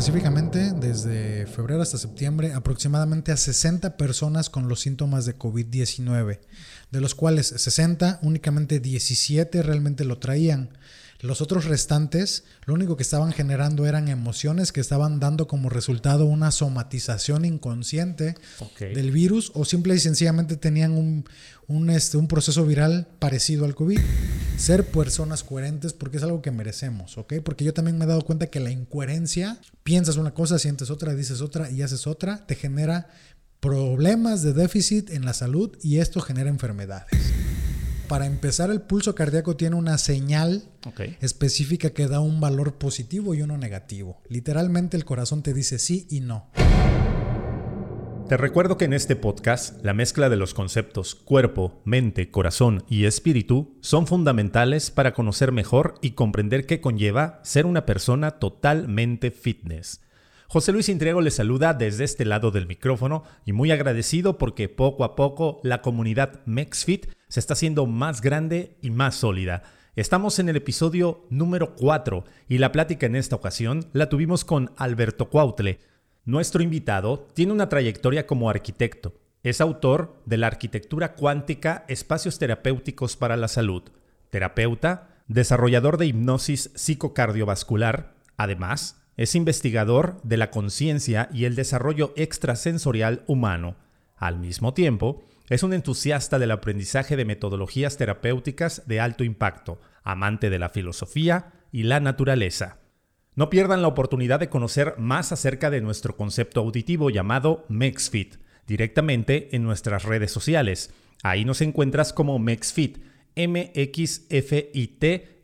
específicamente desde febrero hasta septiembre aproximadamente a 60 personas con los síntomas de COVID-19, de los cuales 60 únicamente 17 realmente lo traían. Los otros restantes, lo único que estaban generando eran emociones que estaban dando como resultado una somatización inconsciente del virus o simple y sencillamente tenían un, un, este, un proceso viral parecido al COVID. Ser personas coherentes porque es algo que merecemos, ¿ok? Porque yo también me he dado cuenta que la incoherencia, piensas una cosa, sientes otra, dices otra y haces otra, te genera problemas de déficit en la salud y esto genera enfermedades para empezar, el pulso cardíaco tiene una señal específica que da un valor positivo y uno negativo. Literalmente el corazón te dice sí y no. Te recuerdo que en este podcast la mezcla de los conceptos cuerpo, mente, corazón y espíritu son fundamentales para conocer mejor y comprender qué conlleva ser una persona totalmente fitness. José Luis Intriego le saluda desde este lado del micrófono y muy agradecido porque poco a poco la comunidad MexFit se está haciendo más grande y más sólida. Estamos en el episodio número 4 y la plática en esta ocasión la tuvimos con Alberto Cuautle. Nuestro invitado tiene una trayectoria como arquitecto. Es autor de la arquitectura cuántica Espacios Terapéuticos para la Salud, terapeuta, desarrollador de hipnosis psicocardiovascular, además es investigador de la conciencia y el desarrollo extrasensorial humano. Al mismo tiempo, es un entusiasta del aprendizaje de metodologías terapéuticas de alto impacto, amante de la filosofía y la naturaleza. No pierdan la oportunidad de conocer más acerca de nuestro concepto auditivo llamado MexFit, directamente en nuestras redes sociales. Ahí nos encuentras como MexFit, M-X-F-I-T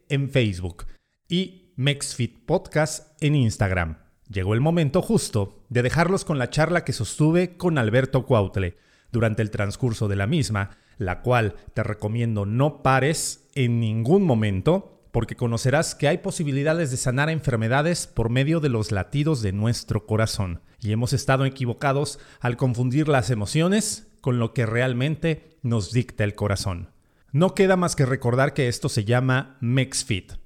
en Facebook. Y MexFit Podcast en Instagram. Llegó el momento justo de dejarlos con la charla que sostuve con Alberto Cuautle durante el transcurso de la misma, la cual te recomiendo no pares en ningún momento porque conocerás que hay posibilidades de sanar enfermedades por medio de los latidos de nuestro corazón. Y hemos estado equivocados al confundir las emociones con lo que realmente nos dicta el corazón. No queda más que recordar que esto se llama MexFit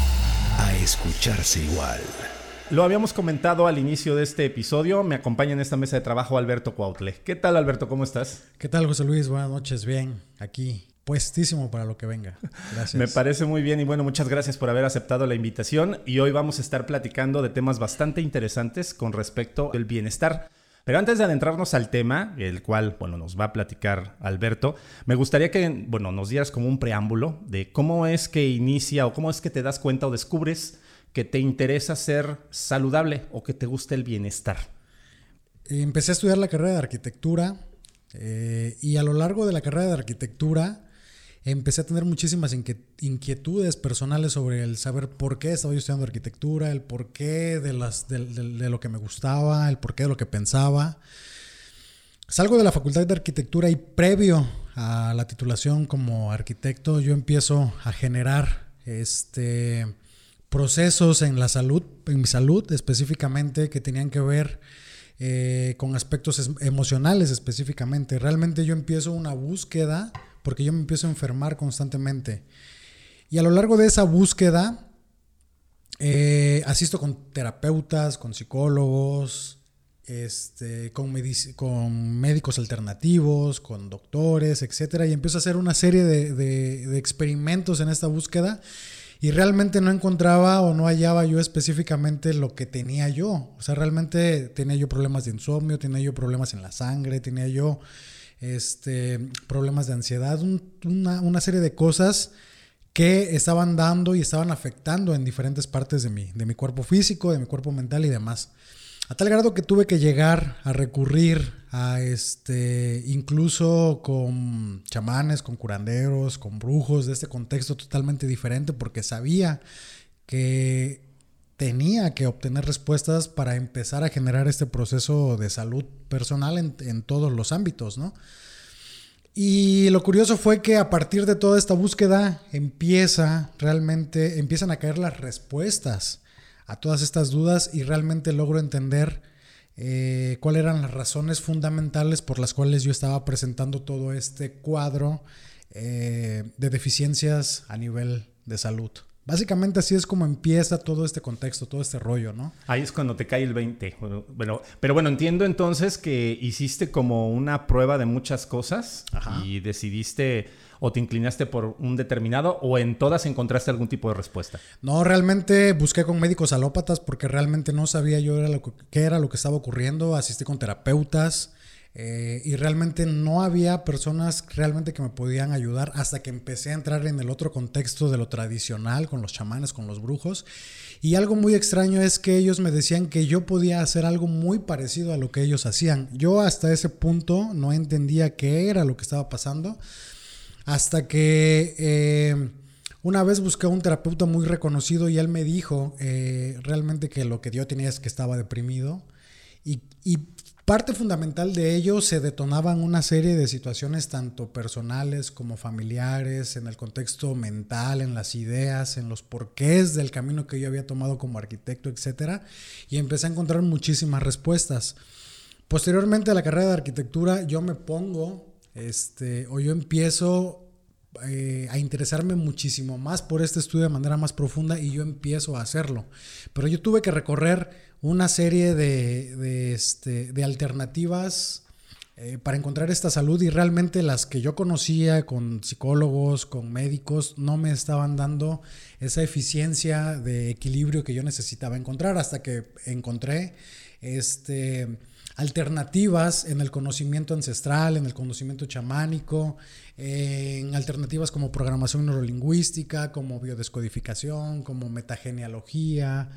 a escucharse igual. Lo habíamos comentado al inicio de este episodio. Me acompaña en esta mesa de trabajo Alberto Cuautle. ¿Qué tal, Alberto? ¿Cómo estás? ¿Qué tal, José Luis? Buenas noches. Bien, aquí. Puestísimo para lo que venga. Gracias. Me parece muy bien y bueno, muchas gracias por haber aceptado la invitación y hoy vamos a estar platicando de temas bastante interesantes con respecto al bienestar. Pero antes de adentrarnos al tema, el cual, bueno, nos va a platicar Alberto, me gustaría que, bueno, nos dieras como un preámbulo de cómo es que inicia o cómo es que te das cuenta o descubres que te interesa ser saludable o que te gusta el bienestar. Empecé a estudiar la carrera de arquitectura eh, y a lo largo de la carrera de arquitectura empecé a tener muchísimas inquietudes personales sobre el saber por qué estaba yo estudiando arquitectura, el por qué de, las, de, lo que me gustaba, el por qué de lo que pensaba. Salgo de la Facultad de Arquitectura y previo a la titulación como arquitecto, yo empiezo a generar este, procesos en la salud, en mi salud específicamente, que tenían que ver eh, con aspectos emocionales específicamente. Realmente yo empiezo una búsqueda porque yo me empiezo a enfermar constantemente. Y a lo largo de esa búsqueda, eh, asisto con terapeutas, con psicólogos, este, con, con, médicos alternativos, con doctores, etc. Y empiezo a hacer una serie de, de, experimentos en esta búsqueda. Y realmente no encontraba o no hallaba yo específicamente lo que tenía yo. O sea, realmente tenía yo problemas de insomnio, tenía yo problemas en la sangre, tenía yo este, problemas de ansiedad, una, serie de cosas que estaban dando y estaban afectando en diferentes partes de mi, de mi cuerpo físico, de mi cuerpo mental y demás. A tal grado que tuve que llegar a recurrir a este, incluso con chamanes, con curanderos, con brujos de este contexto totalmente diferente, porque sabía que tenía que obtener respuestas para empezar a generar este proceso de salud personal en, todos los ámbitos, ¿no? Y lo curioso fue que a partir de toda esta búsqueda empieza realmente, empiezan a caer las respuestas a todas estas dudas y realmente logro entender eh, cuáles eran las razones fundamentales por las cuales yo estaba presentando todo este cuadro eh, de deficiencias a nivel de salud. Básicamente así es como empieza todo este contexto, todo este rollo, ¿no? Ahí es cuando te cae el 20. Bueno, pero bueno, entiendo entonces que hiciste como una prueba de muchas cosas y decidiste o te inclinaste por un determinado o en todas encontraste algún tipo de respuesta. No, realmente busqué con médicos alópatas porque realmente no sabía yo qué era lo que estaba ocurriendo. Asistí con terapeutas. Eh, y realmente no había personas realmente que me podían ayudar hasta que empecé a entrar en el otro contexto de lo tradicional, con los chamanes, con los brujos. Y algo muy extraño es que ellos me decían que yo podía hacer algo muy parecido a lo que ellos hacían. Yo hasta ese punto no entendía qué era lo que estaba pasando, hasta que... Eh, una vez busqué a un terapeuta muy reconocido y él me dijo eh, realmente que lo que yo tenía es que estaba deprimido. Y, y, Parte fundamental de ello se detonaban una serie de situaciones tanto personales como familiares, en el contexto mental, en las ideas, en los porqués del camino que yo había tomado como arquitecto, etc. Y empecé a encontrar muchísimas respuestas. Posteriormente a la carrera de arquitectura, yo me pongo, este, o yo empiezo eh, a interesarme muchísimo más por este estudio de manera más profunda y yo empiezo a hacerlo. Pero yo tuve que recorrer una serie de, este, alternativas eh, para encontrar esta salud y realmente las que yo conocía con psicólogos, con médicos, no me estaban dando esa eficiencia de equilibrio que yo necesitaba encontrar hasta que encontré este, alternativas en el conocimiento ancestral, en el conocimiento chamánico, en alternativas como programación neurolingüística, como biodescodificación, como metagenealogía.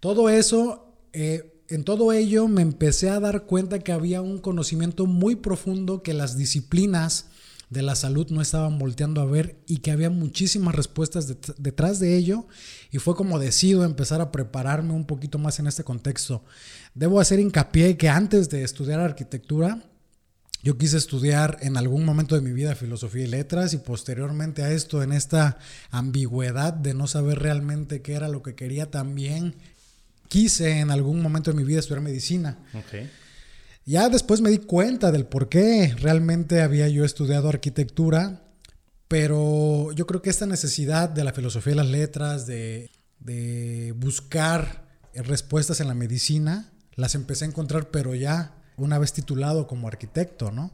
Todo eso eh, en todo ello me empecé a dar cuenta que había un conocimiento muy profundo que las disciplinas de la salud no estaban volteando a ver y que había muchísimas respuestas detrás de ello y fue como decido empezar a prepararme un poquito más en este contexto. Debo hacer hincapié que antes de estudiar arquitectura, yo quise estudiar en algún momento de mi vida filosofía y letras y posteriormente a esto, en esta ambigüedad de no saber realmente qué era lo que quería también quise en algún momento de mi vida estudiar medicina. Ya después me di cuenta del por qué realmente había yo estudiado arquitectura, pero yo creo que esta necesidad de la filosofía y las letras, de, de buscar respuestas en la medicina, las empecé a encontrar, pero ya una vez titulado como arquitecto, ¿no?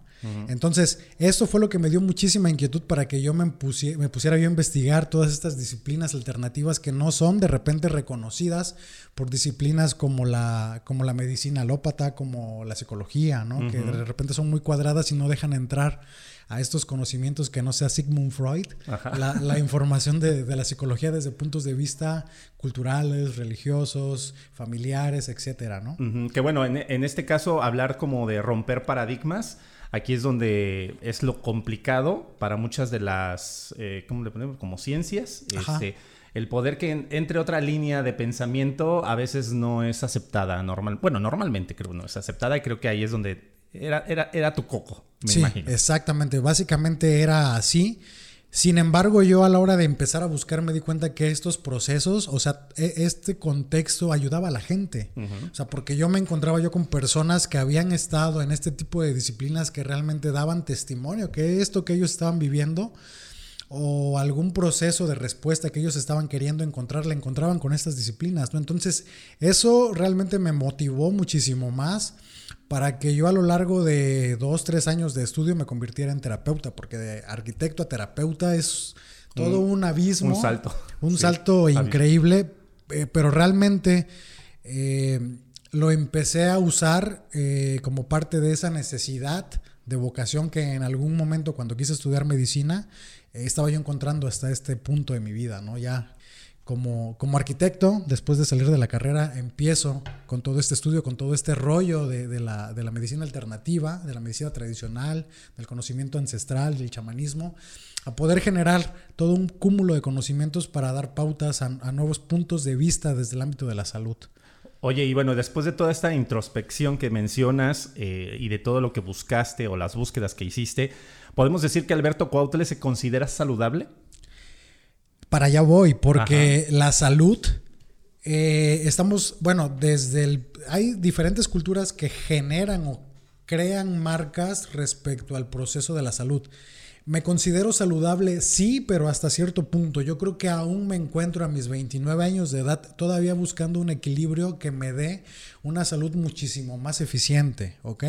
Entonces, eso fue lo que me dio muchísima inquietud para que yo me, me pusiera yo a investigar todas estas disciplinas alternativas que no son de repente reconocidas por disciplinas como la, como la medicina alópata, como la psicología, ¿no? Que de repente son muy cuadradas y no dejan entrar a estos conocimientos que no sea Sigmund Freud, la, información de, la psicología desde puntos de vista culturales, religiosos, familiares, etcétera, ¿no? Que bueno, en, en, este caso hablar como de romper paradigmas, aquí es donde es lo complicado para muchas de las, eh, ¿cómo le ponemos? Como ciencias. Este, el poder que entre otra línea de pensamiento a veces no es aceptada normal. Bueno, normalmente creo que no es aceptada y creo que ahí es donde era, era, era tu coco, me sí, Exactamente, básicamente era así. Sin embargo, yo a la hora de empezar a buscar me di cuenta que estos procesos, o sea, e, este contexto ayudaba a la gente. O sea, porque yo me encontraba yo con personas que habían estado en este tipo de disciplinas que realmente daban testimonio que esto que ellos estaban viviendo o algún proceso de respuesta que ellos estaban queriendo encontrar, la encontraban con estas disciplinas, ¿no? Entonces, eso realmente me motivó muchísimo más para que yo a lo largo de dos, tres años de estudio me convirtiera en terapeuta, porque de arquitecto a terapeuta es todo un, abismo. Un salto. Un salto increíble, eh, pero realmente eh, lo empecé a usar eh, como parte de esa necesidad de vocación que en algún momento cuando quise estudiar medicina estaba yo encontrando hasta este punto de mi vida, ¿no? Ya como, arquitecto, después de salir de la carrera, empiezo con todo este estudio, con todo este rollo de, la, medicina alternativa, de la medicina tradicional, del conocimiento ancestral, del chamanismo, a poder generar todo un cúmulo de conocimientos para dar pautas a, a nuevos puntos de vista desde el ámbito de la salud. Oye, y bueno, después de toda esta introspección que mencionas eh, y de todo lo que buscaste o las búsquedas que hiciste, ¿podemos decir que Alberto Cuautle se considera saludable? Para allá voy, porque Ajá. la salud, eh, estamos, bueno, desde el... Hay diferentes culturas que generan o crean marcas respecto al proceso de la salud. Me considero saludable, sí, pero hasta cierto punto. Yo creo que aún me encuentro a mis 29 años de edad todavía buscando un equilibrio que me dé una salud muchísimo más eficiente, ¿ok?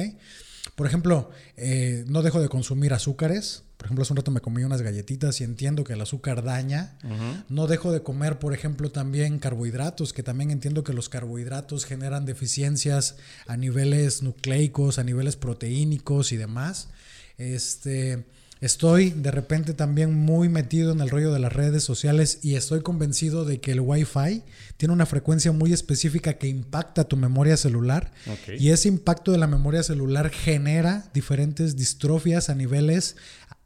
Por ejemplo, eh, no dejo de consumir azúcares. Por ejemplo, hace un rato me comí unas galletitas y entiendo que el azúcar daña. Uh -huh. No dejo de comer, por ejemplo, también carbohidratos, que también entiendo que los carbohidratos generan deficiencias a niveles nucleicos, a niveles proteínicos y demás. Este, estoy de repente también muy metido en el rollo de las redes sociales y estoy convencido de que el Wi-Fi tiene una frecuencia muy específica que impacta tu memoria celular okay. y ese impacto de la memoria celular genera diferentes distrofias a niveles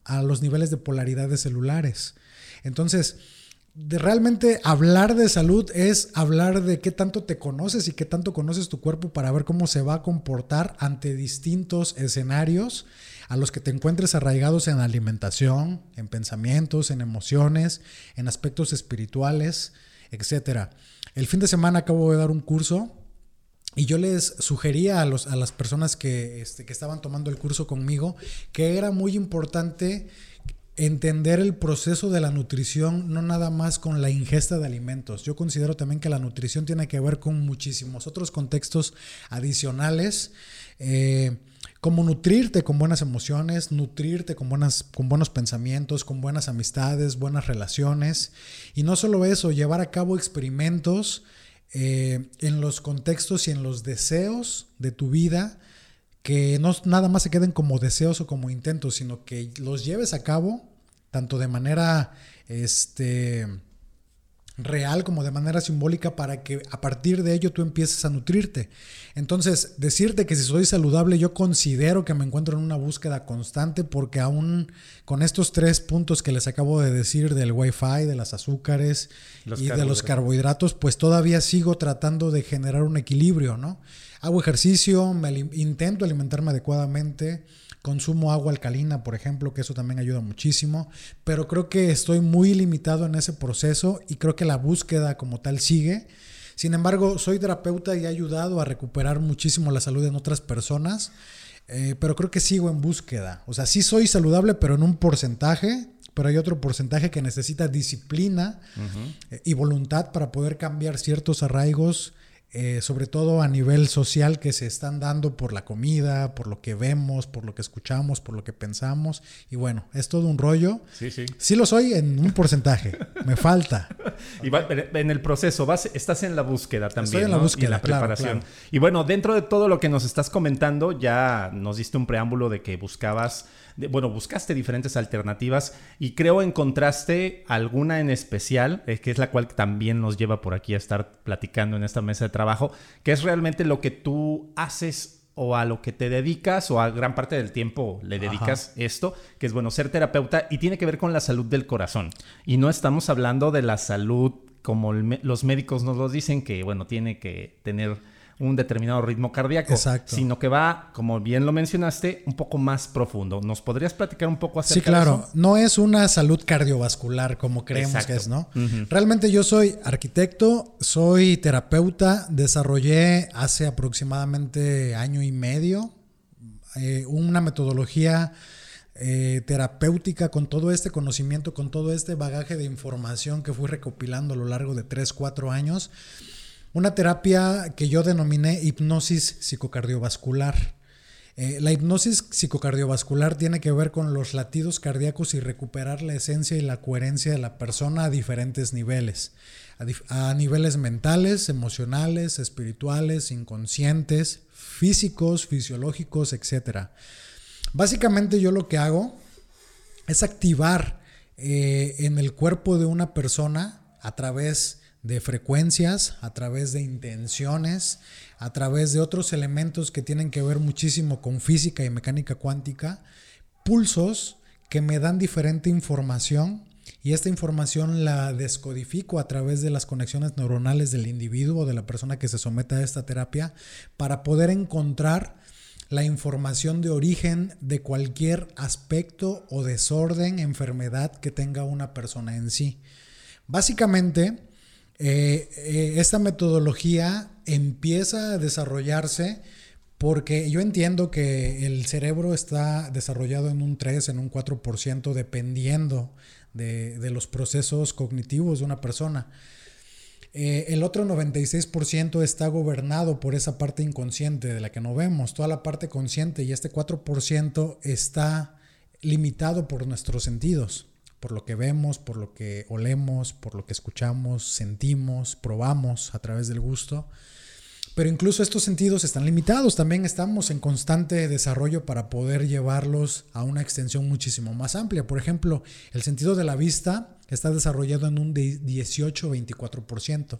a los niveles de polaridades celulares. Entonces, de realmente hablar de salud es hablar de qué tanto te conoces y qué tanto conoces tu cuerpo para ver cómo se va a comportar ante distintos escenarios a los que te encuentres arraigados en alimentación, en pensamientos, en emociones, en aspectos espirituales, etc. El fin de semana acabo de dar un curso y yo les sugería a, los, a las personas que, este, que estaban tomando el curso conmigo que era muy importante entender el proceso de la nutrición, no nada más con la ingesta de alimentos. Yo considero también que la nutrición tiene que ver con muchísimos otros contextos adicionales. Eh, como nutrirte con buenas emociones, nutrirte con, buenas, con buenos pensamientos, con buenas amistades, buenas relaciones. Y no solo eso, llevar a cabo experimentos eh, en los contextos y en los deseos de tu vida que no nada más se queden como deseos o como intentos, sino que los lleves a cabo tanto de manera este, real como de manera simbólica para que a partir de ello tú empieces a nutrirte. Entonces, decirte que si soy saludable, yo considero que me encuentro en una búsqueda constante porque aún con estos tres puntos que les acabo de decir del wifi, de las azúcares los y de los carbohidratos, pues todavía sigo tratando de generar un equilibrio, ¿no? Hago ejercicio, me intento alimentarme adecuadamente, consumo agua alcalina, por ejemplo, que eso también ayuda muchísimo, pero creo que estoy muy limitado en ese proceso y creo que la búsqueda como tal sigue. Sin embargo, soy terapeuta y he ayudado a recuperar muchísimo la salud en otras personas, eh, pero creo que sigo en búsqueda. O sea, sí soy saludable, pero en un porcentaje, pero hay otro porcentaje que necesita disciplina uh -huh. y voluntad para poder cambiar ciertos arraigos eh, sobre todo a nivel social que se están dando por la comida, por lo que vemos, por lo que escuchamos, por lo que pensamos. Y bueno, es todo un rollo. Sí, sí. Sí lo soy en un porcentaje. Me falta. Y va, en el proceso, vas, estás en la búsqueda también. Estoy en la ¿no? búsqueda. Y la claro, preparación. claro. Y bueno, dentro de todo lo que nos estás comentando, ya nos diste un preámbulo de que buscabas de, bueno, buscaste diferentes alternativas y creo encontraste alguna en especial, eh, que es la cual también nos lleva por aquí a estar platicando en esta mesa de trabajo, que es realmente lo que tú haces o a lo que te dedicas o a gran parte del tiempo le dedicas Ajá. esto, que es bueno, ser terapeuta y tiene que ver con la salud del corazón. Y no estamos hablando de la salud como el, los médicos nos lo dicen, que bueno, tiene que tener un determinado ritmo cardíaco, Exacto. sino que va, como bien lo mencionaste, un poco más profundo. ¿Nos podrías platicar un poco acerca Sí, claro. de eso? No es una salud cardiovascular como creemos Exacto. que es, ¿no? Uh -huh. Realmente yo soy arquitecto, soy terapeuta, desarrollé hace aproximadamente año y medio eh, una metodología eh, terapéutica con todo este conocimiento, con todo este bagaje de información que fui recopilando a lo largo de 3, 4 años. Una terapia que yo denominé hipnosis psicocardiovascular. Eh, la hipnosis psicocardiovascular tiene que ver con los latidos cardíacos y recuperar la esencia y la coherencia de la persona a diferentes niveles. A, niveles mentales, emocionales, espirituales, inconscientes, físicos, fisiológicos, etc. Básicamente yo lo que hago es activar eh, en el cuerpo de una persona a través de frecuencias, a través de intenciones, a través de otros elementos que tienen que ver muchísimo con física y mecánica cuántica, pulsos que me dan diferente información y esta información la descodifico a través de las conexiones neuronales del individuo de la persona que se somete a esta terapia para poder encontrar la información de origen de cualquier aspecto o desorden, enfermedad que tenga una persona en sí. Básicamente, eh, eh, esta metodología empieza a desarrollarse porque yo entiendo que el cerebro está desarrollado en un 3, en un 4%, dependiendo de, los procesos cognitivos de una persona. Eh, el otro 96% está gobernado por esa parte inconsciente de la que no vemos, toda la parte consciente y este 4% está limitado por nuestros sentidos, por lo que vemos, por lo que olemos, por lo que escuchamos, sentimos, probamos a través del gusto. Pero incluso estos sentidos están limitados, también estamos en constante desarrollo para poder llevarlos a una extensión muchísimo más amplia. Por ejemplo, el sentido de la vista está desarrollado en un 18-24%.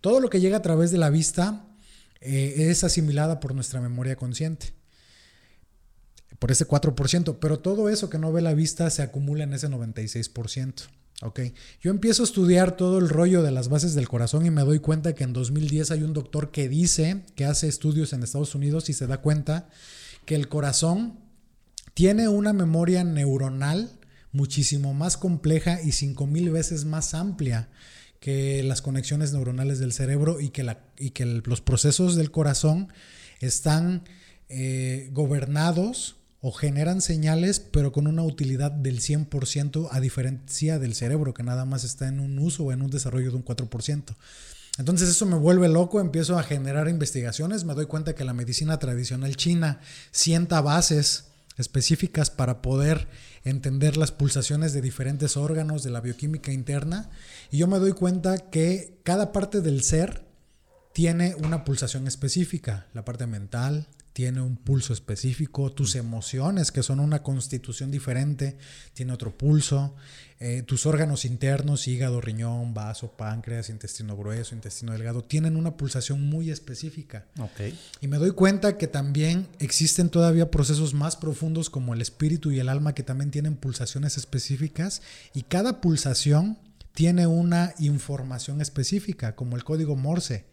Todo lo que llega a través de la vista eh, es asimilada por nuestra memoria consciente, por ese 4%, pero todo eso que no ve la vista se acumula en ese 96%. Ok, yo empiezo a estudiar todo el rollo de las bases del corazón y me doy cuenta que en 2010 hay un doctor que dice que hace estudios en Estados Unidos y se da cuenta que el corazón tiene una memoria neuronal muchísimo más compleja y 5000 veces más amplia que las conexiones neuronales del cerebro y que, los procesos del corazón están eh, gobernados o generan señales, pero con una utilidad del 100% a diferencia del cerebro, que nada más está en un uso o en un desarrollo de un 4%. Entonces eso me vuelve loco, empiezo a generar investigaciones, me doy cuenta que la medicina tradicional china sienta bases específicas para poder entender las pulsaciones de diferentes órganos de la bioquímica interna y yo me doy cuenta que cada parte del ser tiene una pulsación específica, la parte mental, tiene un pulso específico, tus emociones, que son una constitución diferente, tiene otro pulso, eh, tus órganos internos, hígado, riñón, vaso, páncreas, intestino grueso, intestino delgado, tienen una pulsación muy específica. Okay. Y me doy cuenta que también existen todavía procesos más profundos como el espíritu y el alma que también tienen pulsaciones específicas y cada pulsación tiene una información específica, como el código Morse,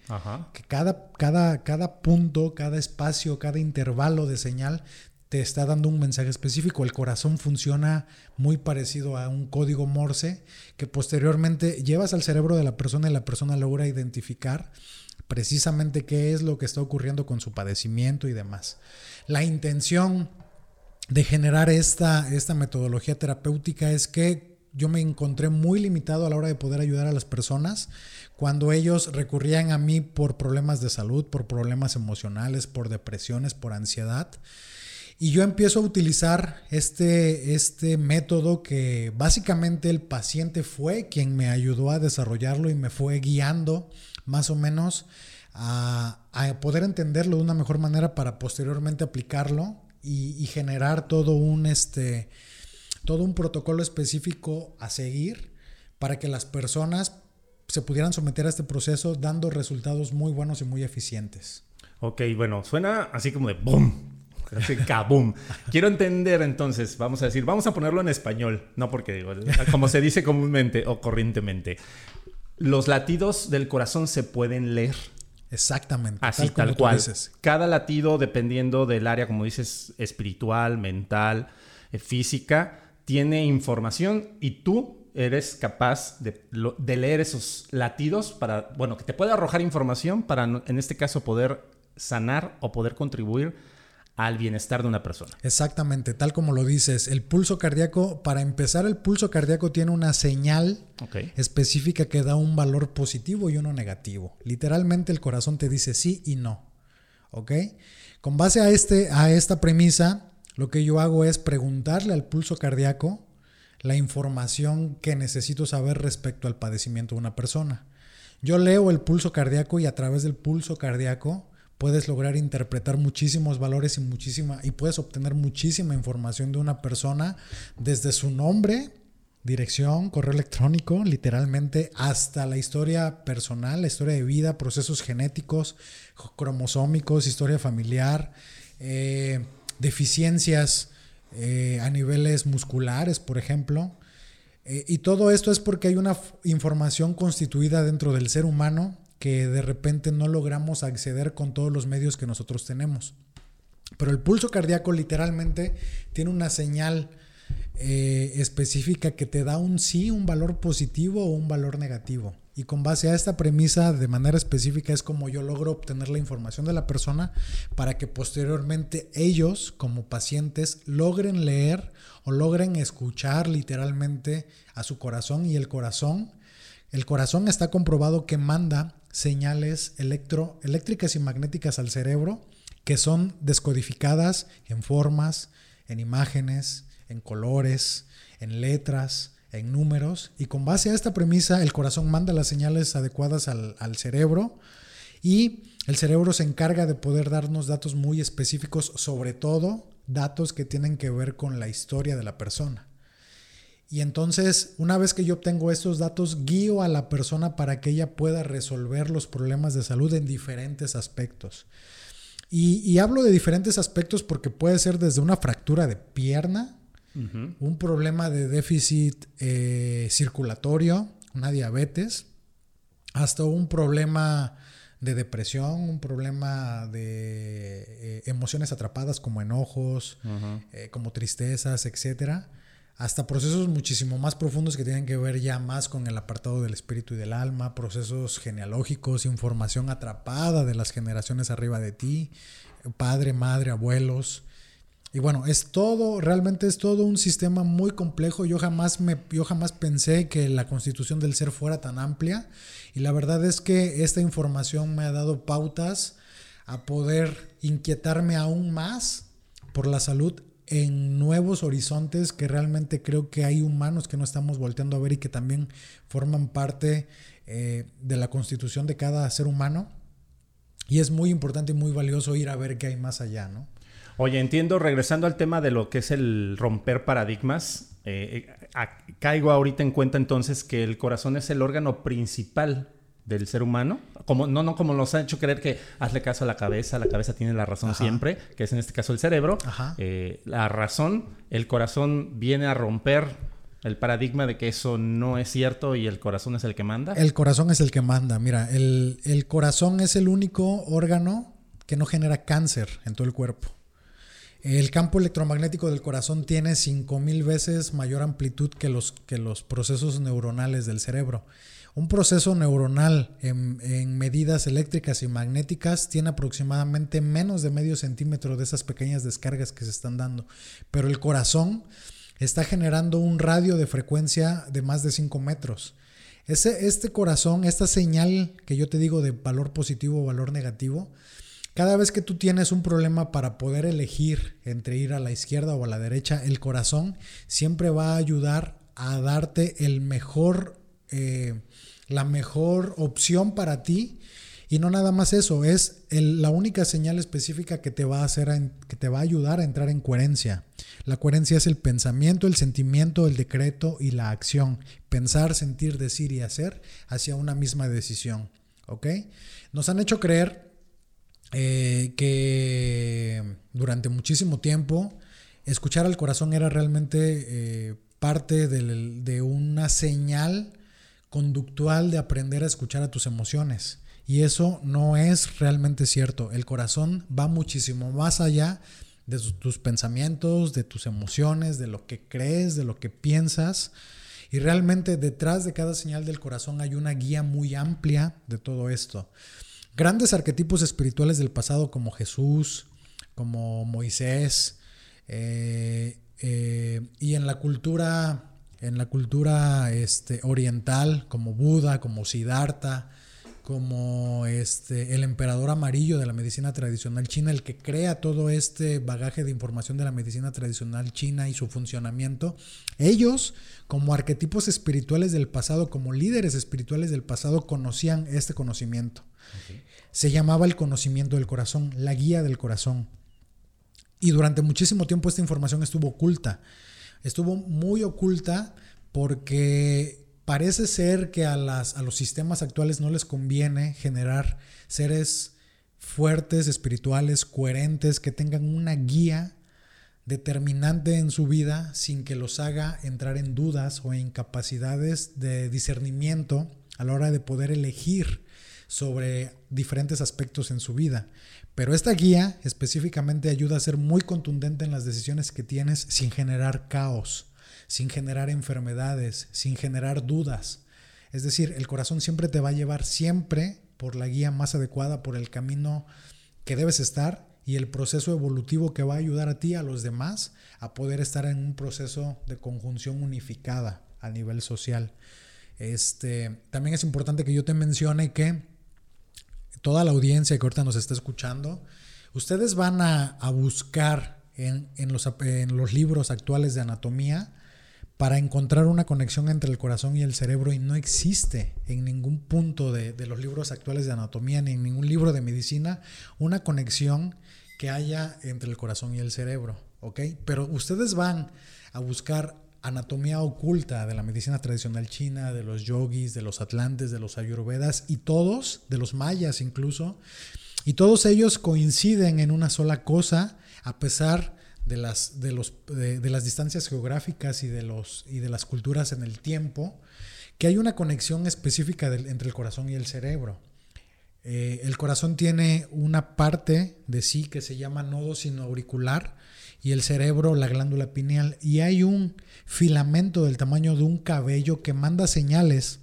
que cada, cada, cada punto, cada espacio, cada intervalo de señal te está dando un mensaje específico. El corazón funciona muy parecido a un código Morse que posteriormente llevas al cerebro de la persona y la persona logra identificar precisamente qué es lo que está ocurriendo con su padecimiento y demás. La intención de generar esta, esta metodología terapéutica es que yo me encontré muy limitado a la hora de poder ayudar a las personas cuando ellos recurrían a mí por problemas de salud, por problemas emocionales, por depresiones, por ansiedad. Y yo empiezo a utilizar este, este método que básicamente el paciente fue quien me ayudó a desarrollarlo y me fue guiando más o menos a, poder entenderlo de una mejor manera para posteriormente aplicarlo y, y generar todo un, este, todo un protocolo específico a seguir para que las personas se pudieran someter a este proceso dando resultados muy buenos y muy eficientes. Ok, bueno, suena así como de boom. Así, kaboom. Quiero entender entonces, vamos a decir, vamos a ponerlo en español, no porque digo, como se dice comúnmente o corrientemente. Los latidos del corazón se pueden leer. Exactamente. Así tal, cual. Cada latido, dependiendo del área, como dices, espiritual, mental, eh, física, tiene información y tú eres capaz de, leer esos latidos para, bueno, que te pueda arrojar información para, en este caso, poder sanar o poder contribuir al bienestar de una persona. Exactamente, tal como lo dices, el pulso cardíaco, para empezar, el pulso cardíaco tiene una señal específica que da un valor positivo y uno negativo. Literalmente el corazón te dice sí y no. ¿Ok? Con base a, este, a esta premisa, lo que yo hago es preguntarle al pulso cardíaco la información que necesito saber respecto al padecimiento de una persona. Yo leo el pulso cardíaco y a través del pulso cardíaco puedes lograr interpretar muchísimos valores y muchísima y puedes obtener muchísima información de una persona desde su nombre dirección, correo electrónico, literalmente, hasta la historia personal, la historia de vida, procesos genéticos, cromosómicos, historia familiar, eh, deficiencias eh, a niveles musculares, por ejemplo. Eh, y todo esto es porque hay una información constituida dentro del ser humano que de repente no logramos acceder con todos los medios que nosotros tenemos. Pero el pulso cardíaco literalmente tiene una señal eh, específica que te da un sí, un valor positivo o un valor negativo. Y con base a esta premisa de manera específica es como yo logro obtener la información de la persona para que posteriormente ellos como pacientes logren leer o logren escuchar literalmente a su corazón y el corazón. El corazón está comprobado que manda señales electro, eléctricas y magnéticas al cerebro que son descodificadas en formas, en imágenes, en colores, en letras, en números, y con base a esta premisa el corazón manda las señales adecuadas al, cerebro y el cerebro se encarga de poder darnos datos muy específicos, sobre todo datos que tienen que ver con la historia de la persona. Y entonces, una vez que yo obtengo estos datos, guío a la persona para que ella pueda resolver los problemas de salud en diferentes aspectos. Y, hablo de diferentes aspectos porque puede ser desde una fractura de pierna, un problema de déficit eh, circulatorio, una diabetes, hasta un problema de depresión, un problema de eh, emociones atrapadas como enojos, eh, como tristezas, etcétera hasta procesos muchísimo más profundos que tienen que ver ya más con el apartado del espíritu y del alma, procesos genealógicos, información atrapada de las generaciones arriba de ti, padre, madre, abuelos. Y bueno, es todo, realmente es todo un sistema muy complejo. Yo jamás, me, yo jamás pensé que la constitución del ser fuera tan amplia. Y la verdad es que esta información me ha dado pautas a poder inquietarme aún más por la salud en nuevos horizontes que realmente creo que hay humanos que no estamos volteando a ver y que también forman parte eh, de la constitución de cada ser humano. Y es muy importante y muy valioso ir a ver qué hay más allá, ¿no? Oye, entiendo, regresando al tema de lo que es el romper paradigmas, eh, eh, caigo ahorita en cuenta entonces que el corazón es el órgano principal del ser humano. Como, no, no como nos han hecho creer que hazle caso a la cabeza, la cabeza tiene la razón siempre, que es en este caso el cerebro. Eh, la razón, el corazón viene a romper el paradigma de que eso no es cierto y el corazón es el que manda. El corazón es el que manda. Mira, el, el corazón es el único órgano que no genera cáncer en todo el cuerpo. El campo electromagnético del corazón tiene 5000 veces mayor amplitud que los, que los procesos neuronales del cerebro. Un proceso neuronal en, medidas eléctricas y magnéticas tiene aproximadamente menos de medio centímetro de esas pequeñas descargas que se están dando, pero el corazón está generando un radio de frecuencia de más de 5 metros. Ese, este corazón, esta señal que yo te digo de valor positivo o valor negativo, cada vez que tú tienes un problema para poder elegir entre ir a la izquierda o a la derecha, el corazón siempre va a ayudar a darte el mejor eh, la mejor opción para ti. Y no nada más eso, es la única señal específica que te va a hacer, que te va a ayudar a entrar en coherencia. La coherencia es el pensamiento, el sentimiento, el decreto y la acción. Pensar, sentir, decir y hacer hacia una misma decisión. ¿Ok? Nos han hecho creer eh, que durante muchísimo tiempo escuchar al corazón era realmente eh, parte de una señal conductual de aprender a escuchar a tus emociones. Y eso no es realmente cierto. El corazón va muchísimo más allá de tus pensamientos, de tus emociones, de lo que crees, de lo que piensas. Y realmente detrás de cada señal del corazón hay una guía muy amplia de todo esto. Grandes arquetipos espirituales del pasado como Jesús, como Moisés, eh, eh, y en la cultura en la cultura este, oriental, como Buda, como Siddhartha, como este, el emperador amarillo de la medicina tradicional china, el que crea todo este bagaje de información de la medicina tradicional china y su funcionamiento, ellos como arquetipos espirituales del pasado, como líderes espirituales del pasado, conocían este conocimiento. Se llamaba el conocimiento del corazón, la guía del corazón. Y durante muchísimo tiempo esta información estuvo oculta estuvo muy oculta porque parece ser que a, las, a los sistemas actuales no les conviene generar seres fuertes, espirituales, coherentes, que tengan una guía determinante en su vida sin que los haga entrar en dudas o incapacidades de discernimiento a la hora de poder elegir sobre diferentes aspectos en su vida. Pero esta guía específicamente ayuda a ser muy contundente en las decisiones que tienes sin generar caos, sin generar enfermedades, sin generar dudas. Es decir, el corazón siempre te va a llevar siempre por la guía más adecuada, por el camino que debes estar y el proceso evolutivo que va a ayudar a ti, a los demás, a poder estar en un proceso de conjunción unificada a nivel social. Este, también es importante que yo te mencione que toda la audiencia que ahorita nos está escuchando, ustedes van a, buscar en, los, libros actuales de anatomía para encontrar una conexión entre el corazón y el cerebro y no existe en ningún punto de, de, los libros actuales de anatomía ni en ningún libro de medicina una conexión que haya entre el corazón y el cerebro, ¿ok? Pero ustedes van a buscar anatomía oculta de la medicina tradicional china, de los yogis, de los atlantes, de los ayurvedas y todos, de los mayas incluso, y todos ellos coinciden en una sola cosa a pesar de las, de los, de, las distancias geográficas y de, los, y de las culturas en el tiempo, que hay una conexión específica entre el corazón y el cerebro. Eh, el corazón tiene una parte de sí que se llama nodo sinoauricular y el cerebro la glándula pineal. Y hay un filamento del tamaño de un cabello que manda señales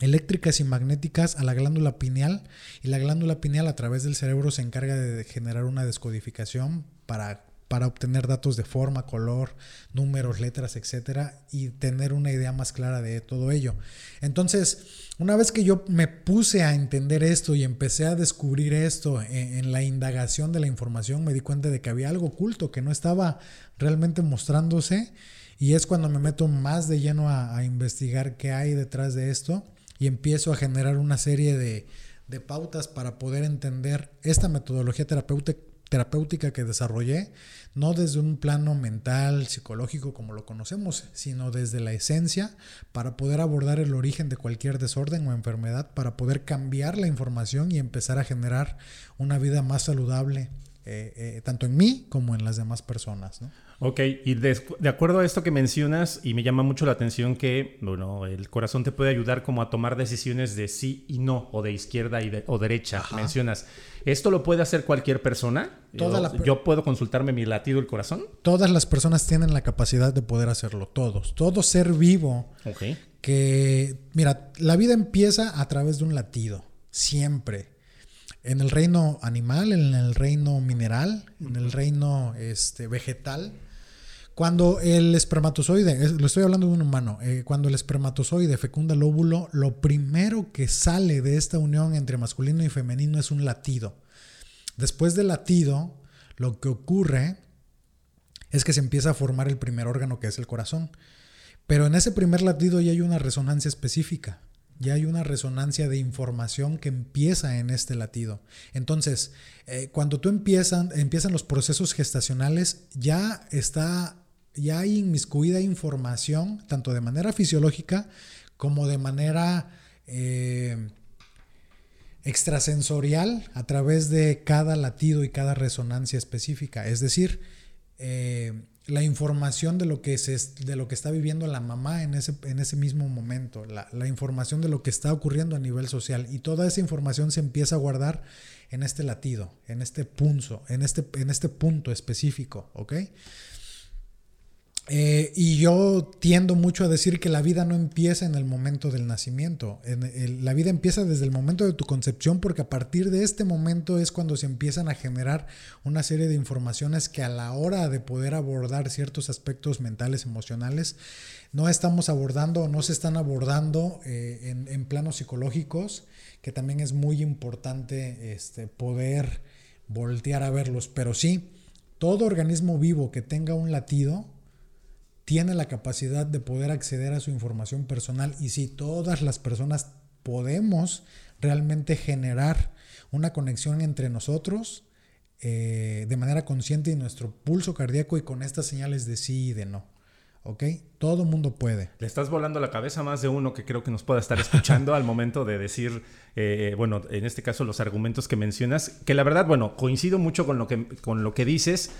eléctricas y magnéticas a la glándula pineal y la glándula pineal a través del cerebro se encarga de generar una descodificación para para obtener datos de forma, color, números, letras, etcétera, y tener una idea más clara de todo ello. Entonces, una vez que yo me puse a entender esto y empecé a descubrir esto en, la indagación de la información, me di cuenta de que había algo oculto que no estaba realmente mostrándose, y es cuando me meto más de lleno a, investigar qué hay detrás de esto y empiezo a generar una serie de, de pautas para poder entender esta metodología terapéutica terapéutica que desarrollé, no desde un plano mental, psicológico como lo conocemos, sino desde la esencia para poder abordar el origen de cualquier desorden o enfermedad, para poder cambiar la información y empezar a generar una vida más saludable, eh, eh, tanto en mí como en las demás personas. Ok, y de, acuerdo a esto que mencionas, y me llama mucho la atención que, bueno, el corazón te puede ayudar como a tomar decisiones de sí y no, o de izquierda y o derecha, mencionas. ¿Esto lo puede hacer cualquier persona? ¿Yo puedo consultarme mi latido del corazón? Todas las personas tienen la capacidad de poder hacerlo, todos. Todo ser vivo. Ok. Que, mira, la vida empieza a través de un latido, siempre. En el reino animal, en el reino mineral, en el reino este, vegetal, cuando el espermatozoide, lo estoy hablando de un humano, eh, cuando el espermatozoide fecunda el óvulo, lo primero que sale de esta unión entre masculino y femenino es un latido. Después del latido, lo que ocurre es que se empieza a formar el primer órgano que es el corazón. Pero en ese primer latido ya hay una resonancia específica, ya hay una resonancia de información que empieza en este latido. Entonces, eh, cuando tú empiezan, empiezan los procesos gestacionales, ya está ya hay inmiscuida información, tanto de manera fisiológica como de manera eh, extrasensorial a través de cada latido y cada resonancia específica. Es decir, eh, la información de lo, que de lo que está viviendo la mamá en ese, en ese mismo momento, la, la, información de lo que está ocurriendo a nivel social y toda esa información se empieza a guardar en este latido, en este punzo, en este, en este punto específico, ¿ok? Eh, y yo tiendo mucho a decir que la vida no empieza en el momento del nacimiento. la vida empieza desde el momento de tu concepción porque a partir de este momento es cuando se empiezan a generar una serie de informaciones que a la hora de poder abordar ciertos aspectos mentales, emocionales, no estamos abordando o no se están abordando eh, en, planos psicológicos, que también es muy importante este, poder voltear a verlos. Pero sí, todo organismo vivo que tenga un latido, tiene la capacidad de poder acceder a su información personal y si todas las personas podemos realmente generar una conexión entre nosotros eh, de manera consciente y nuestro pulso cardíaco y con estas señales de sí y de no. ¿ok? Todo mundo puede. Le estás volando la cabeza a más de uno que creo que nos pueda estar escuchando al momento de decir, eh, bueno, en este caso los argumentos que mencionas, que la verdad, bueno, coincido mucho con lo que, con lo que dices.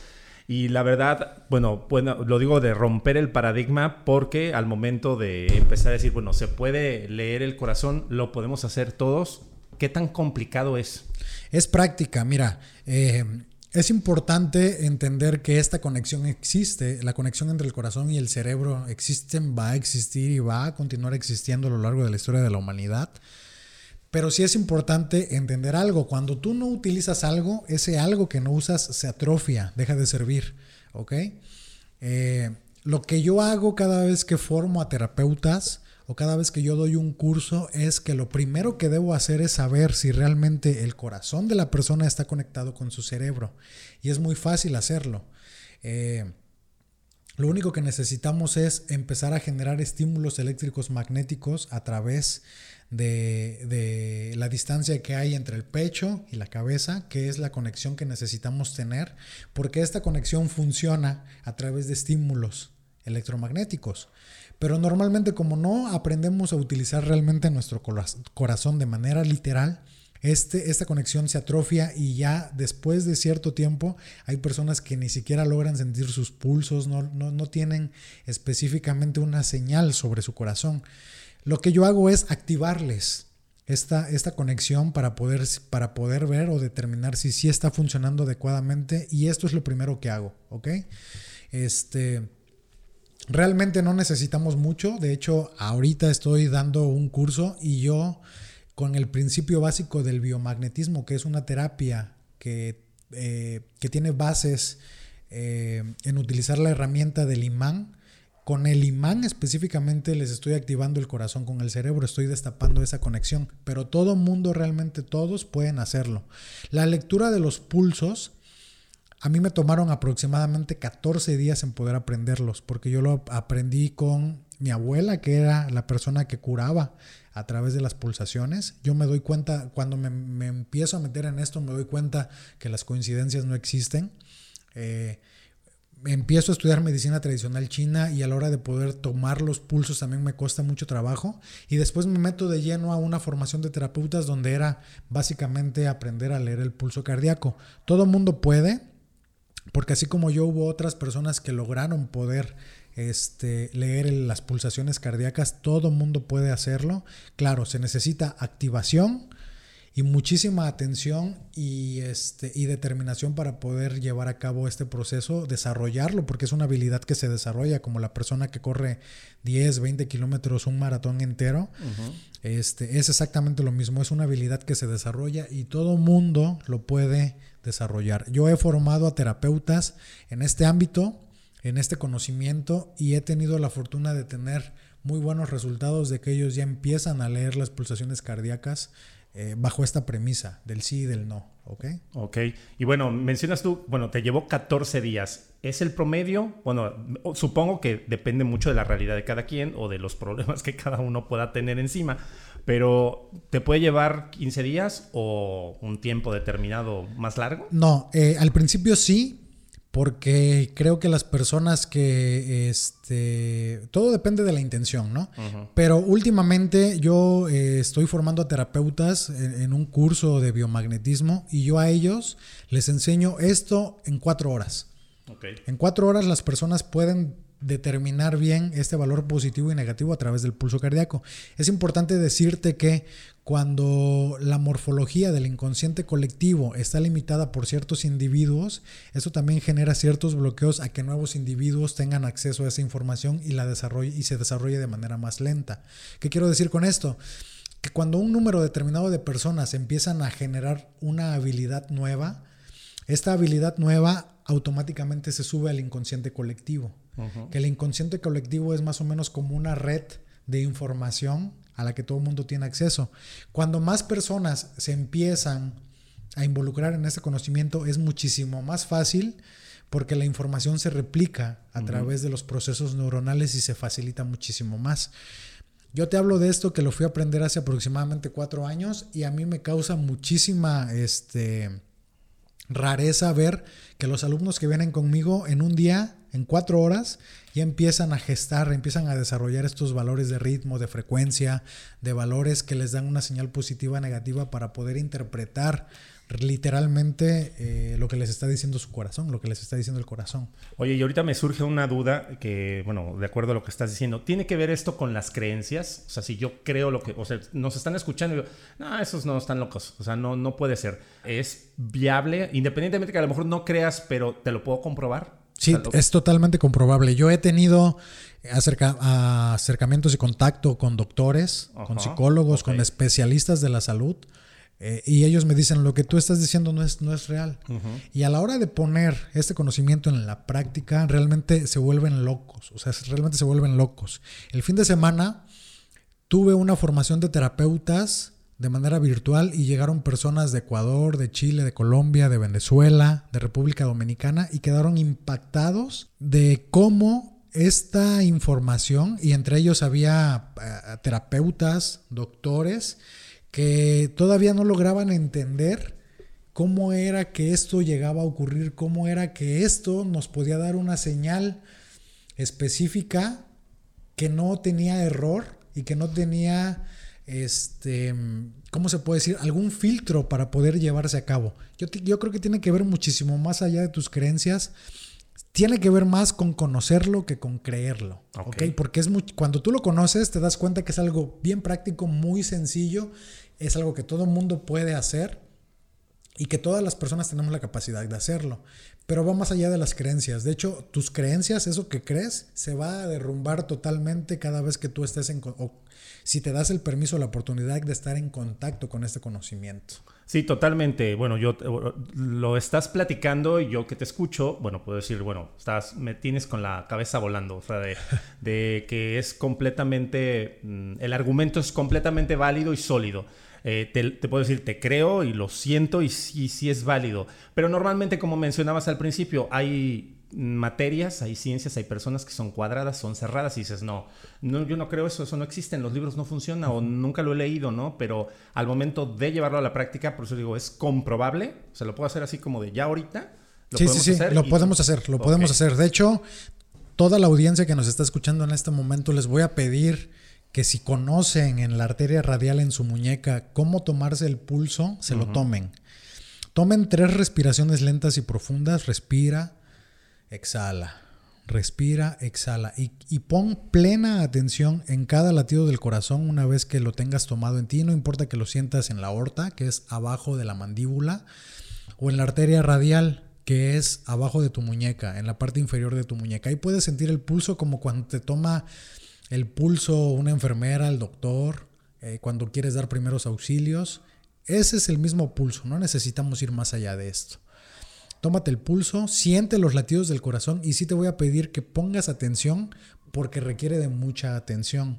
Y la verdad, bueno, bueno, lo digo de romper el paradigma porque al momento de empezar a decir, bueno, se puede leer el corazón, lo podemos hacer todos, ¿qué tan complicado es? Es práctica, mira, eh, es importante entender que esta conexión existe, la conexión entre el corazón y el cerebro existen, va a existir y va a continuar existiendo a lo largo de la historia de la humanidad. Pero sí es importante entender algo, cuando tú no utilizas algo, ese algo que no usas se atrofia, deja de servir, ¿ok? Eh, lo que yo hago cada vez que formo a terapeutas, o cada vez que yo doy un curso es que lo primero que debo hacer es saber si realmente el corazón de la persona está conectado con su cerebro. Y es muy fácil hacerlo. Eh, lo único que necesitamos es empezar a generar estímulos eléctricos magnéticos a través de, de, la distancia que hay entre el pecho y la cabeza, que es la conexión que necesitamos tener, porque esta conexión funciona a través de estímulos electromagnéticos. Pero normalmente como no aprendemos a utilizar realmente nuestro corazón de manera literal, este, esta conexión se atrofia y ya después de cierto tiempo hay personas que ni siquiera logran sentir sus pulsos, no, no, tienen específicamente una señal sobre su corazón. Lo que yo hago es activarles esta, esta conexión para poder, para poder ver o determinar si sí está funcionando adecuadamente y esto es lo primero que hago, ¿ok? Este, Realmente no necesitamos mucho, de hecho ahorita estoy dando un curso y yo con el principio básico del biomagnetismo, que es una terapia que, eh, tiene bases eh, en utilizar la herramienta del imán, con el imán específicamente les estoy activando el corazón con el cerebro, estoy destapando esa conexión, pero todo mundo, realmente todos pueden hacerlo. La lectura de los pulsos a mí me tomaron aproximadamente 14 días en poder aprenderlos, porque yo lo aprendí con mi abuela, que era la persona que curaba a través de las pulsaciones. Yo me doy cuenta, cuando me, empiezo a meter en esto, me doy cuenta que las coincidencias no existen. Eh, empiezo a estudiar medicina tradicional china y a la hora de poder tomar los pulsos también me cuesta mucho trabajo. Y después me meto de lleno a una formación de terapeutas donde era básicamente aprender a leer el pulso cardíaco. Todo mundo puede, porque así como yo hubo otras personas que lograron poder este, leer las pulsaciones cardíacas, todo mundo puede hacerlo. Claro, se necesita activación y muchísima atención y, este, y determinación para poder llevar a cabo este proceso, desarrollarlo, porque es una habilidad que se desarrolla, como la persona que corre 10, 20 kilómetros, un maratón entero. este, es exactamente lo mismo, es una habilidad que se desarrolla y todo mundo lo puede desarrollar. Yo he formado a terapeutas en este ámbito, en este conocimiento y he tenido la fortuna de tener muy buenos resultados de que ellos ya empiezan a leer las pulsaciones cardíacas eh, bajo esta premisa del sí y del no, ¿ok? Ok. Y bueno, mencionas tú, bueno, te llevó 14 días. ¿Es el promedio? Bueno, supongo que depende mucho de la realidad de cada quien o de los problemas que cada uno pueda tener encima. Pero, ¿te puede llevar 15 días o un tiempo determinado más largo? No, eh, al principio sí, porque creo que las personas que, este, todo depende de la intención, ¿no? Pero últimamente yo eh, estoy formando a terapeutas en, un curso de biomagnetismo y yo a ellos les enseño esto en cuatro horas. En cuatro horas las personas pueden determinar bien este valor positivo y negativo a través del pulso cardíaco. Es importante decirte que cuando la morfología del inconsciente colectivo está limitada por ciertos individuos, eso también genera ciertos bloqueos a que nuevos individuos tengan acceso a esa información y, la desarrolle, y se desarrolle de manera más lenta. ¿Qué quiero decir con esto? Que cuando un número determinado de personas empiezan a generar una habilidad nueva, esta habilidad nueva automáticamente se sube al inconsciente colectivo. Que el inconsciente colectivo es más o menos como una red de información a la que todo el mundo tiene acceso. Cuando más personas se empiezan a involucrar en este conocimiento, es muchísimo más fácil porque la información se replica a través de los procesos neuronales y se facilita muchísimo más. Yo te hablo de esto que lo fui a aprender hace aproximadamente cuatro años y a mí me causa muchísima este, rareza ver que los alumnos que vienen conmigo en un día, en cuatro horas, ya empiezan a gestar, empiezan a desarrollar estos valores de ritmo, de frecuencia, de valores que les dan una señal positiva, negativa para poder interpretar literalmente eh, lo que les está diciendo su corazón, lo que les está diciendo el corazón. Oye, y ahorita me surge una duda que, bueno, de acuerdo a lo que estás diciendo, ¿tiene que ver esto con las creencias? O sea, si yo creo lo que, o sea, nos están escuchando y yo, no, esos no están locos, o sea, no, no puede ser. ¿Es viable, independientemente que a lo mejor no creas, pero te lo puedo comprobar? Sí, es totalmente comprobable. Yo he tenido acercamientos y contacto con doctores, con psicólogos, con especialistas de la salud eh, y ellos me dicen, lo que tú estás diciendo no es, no es real. Y a la hora de poner este conocimiento en la práctica, realmente se vuelven locos. O sea, realmente se vuelven locos. El fin de semana tuve una formación de terapeutas de manera virtual y llegaron personas de Ecuador, de Chile, de Colombia, de Venezuela, de República Dominicana y quedaron impactados de cómo esta información, y entre ellos había eh, terapeutas, doctores, que todavía no lograban entender cómo era que esto llegaba a ocurrir, cómo era que esto nos podía dar una señal específica que no tenía error y que no tenía, este, ¿cómo se puede decir? Algún filtro para poder llevarse a cabo. Yo, yo creo que tiene que ver muchísimo más allá de tus creencias tiene que ver más con conocerlo que con creerlo. ¿ok? Porque es muy, cuando tú lo conoces, te das cuenta que es algo bien práctico, muy sencillo es algo que todo mundo puede hacer y que todas las personas tenemos la capacidad de hacerlo. Pero va más allá de las creencias. De hecho, tus creencias, eso que crees, se va a derrumbar totalmente cada vez que tú estés en... O si te das el permiso, la oportunidad de estar en contacto con este conocimiento. Sí, totalmente. Bueno, yo lo estás platicando y yo que te escucho, bueno, puedo decir, bueno, estás, me tienes con la cabeza volando, o sea, de, de que es completamente, mm, el argumento es completamente válido y sólido. Eh, te, puedo decir, te creo y lo siento y sí, sí es válido. Pero normalmente, como mencionabas al principio, hay materias, hay ciencias, hay personas que son cuadradas, son cerradas y dices, no, no, yo no creo eso, eso no existe, en los libros no funciona o nunca lo he leído, ¿no? Pero al momento de llevarlo a la práctica, por eso digo, es comprobable, se lo puedo hacer así como de ya ahorita. Lo sí, sí, sí, lo podemos hacer, lo podemos hacer. De hecho, toda la audiencia que nos está escuchando en este momento les voy a pedir que si conocen en la arteria radial en su muñeca cómo tomarse el pulso, se lo tomen. Tomen tres respiraciones lentas y profundas, respira, exhala, respira, exhala. Y, y, pon plena atención en cada latido del corazón una vez que lo tengas tomado en ti, no importa que lo sientas en la aorta, que es abajo de la mandíbula, o en la arteria radial, que es abajo de tu muñeca, en la parte inferior de tu muñeca. Ahí puedes sentir el pulso como cuando te toma el pulso, una enfermera, el doctor, eh, cuando quieres dar primeros auxilios. Ese es el mismo pulso, no necesitamos ir más allá de esto. Tómate el pulso, siente los latidos del corazón y sí te voy a pedir que pongas atención porque requiere de mucha atención.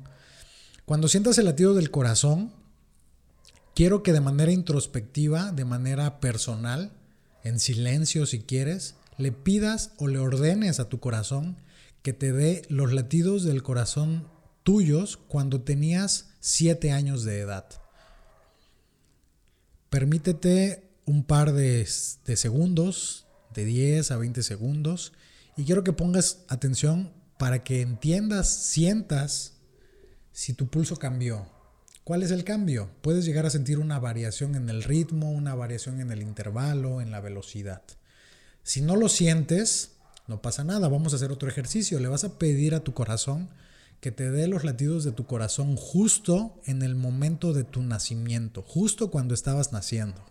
Cuando sientas el latido del corazón, quiero que de manera introspectiva, de manera personal, en silencio si quieres, le pidas o le ordenes a tu corazón que te dé los latidos del corazón tuyos cuando tenías 7 años de edad. Permítete un par de, segundos, de 10 a 20 segundos, y quiero que pongas atención para que entiendas, sientas si tu pulso cambió. ¿Cuál es el cambio? Puedes llegar a sentir una variación en el ritmo, una variación en el intervalo, en la velocidad. Si no lo sientes, no pasa nada, vamos a hacer otro ejercicio. Le vas a pedir a tu corazón que te dé los latidos de tu corazón justo en el momento de tu nacimiento, justo cuando estabas naciendo.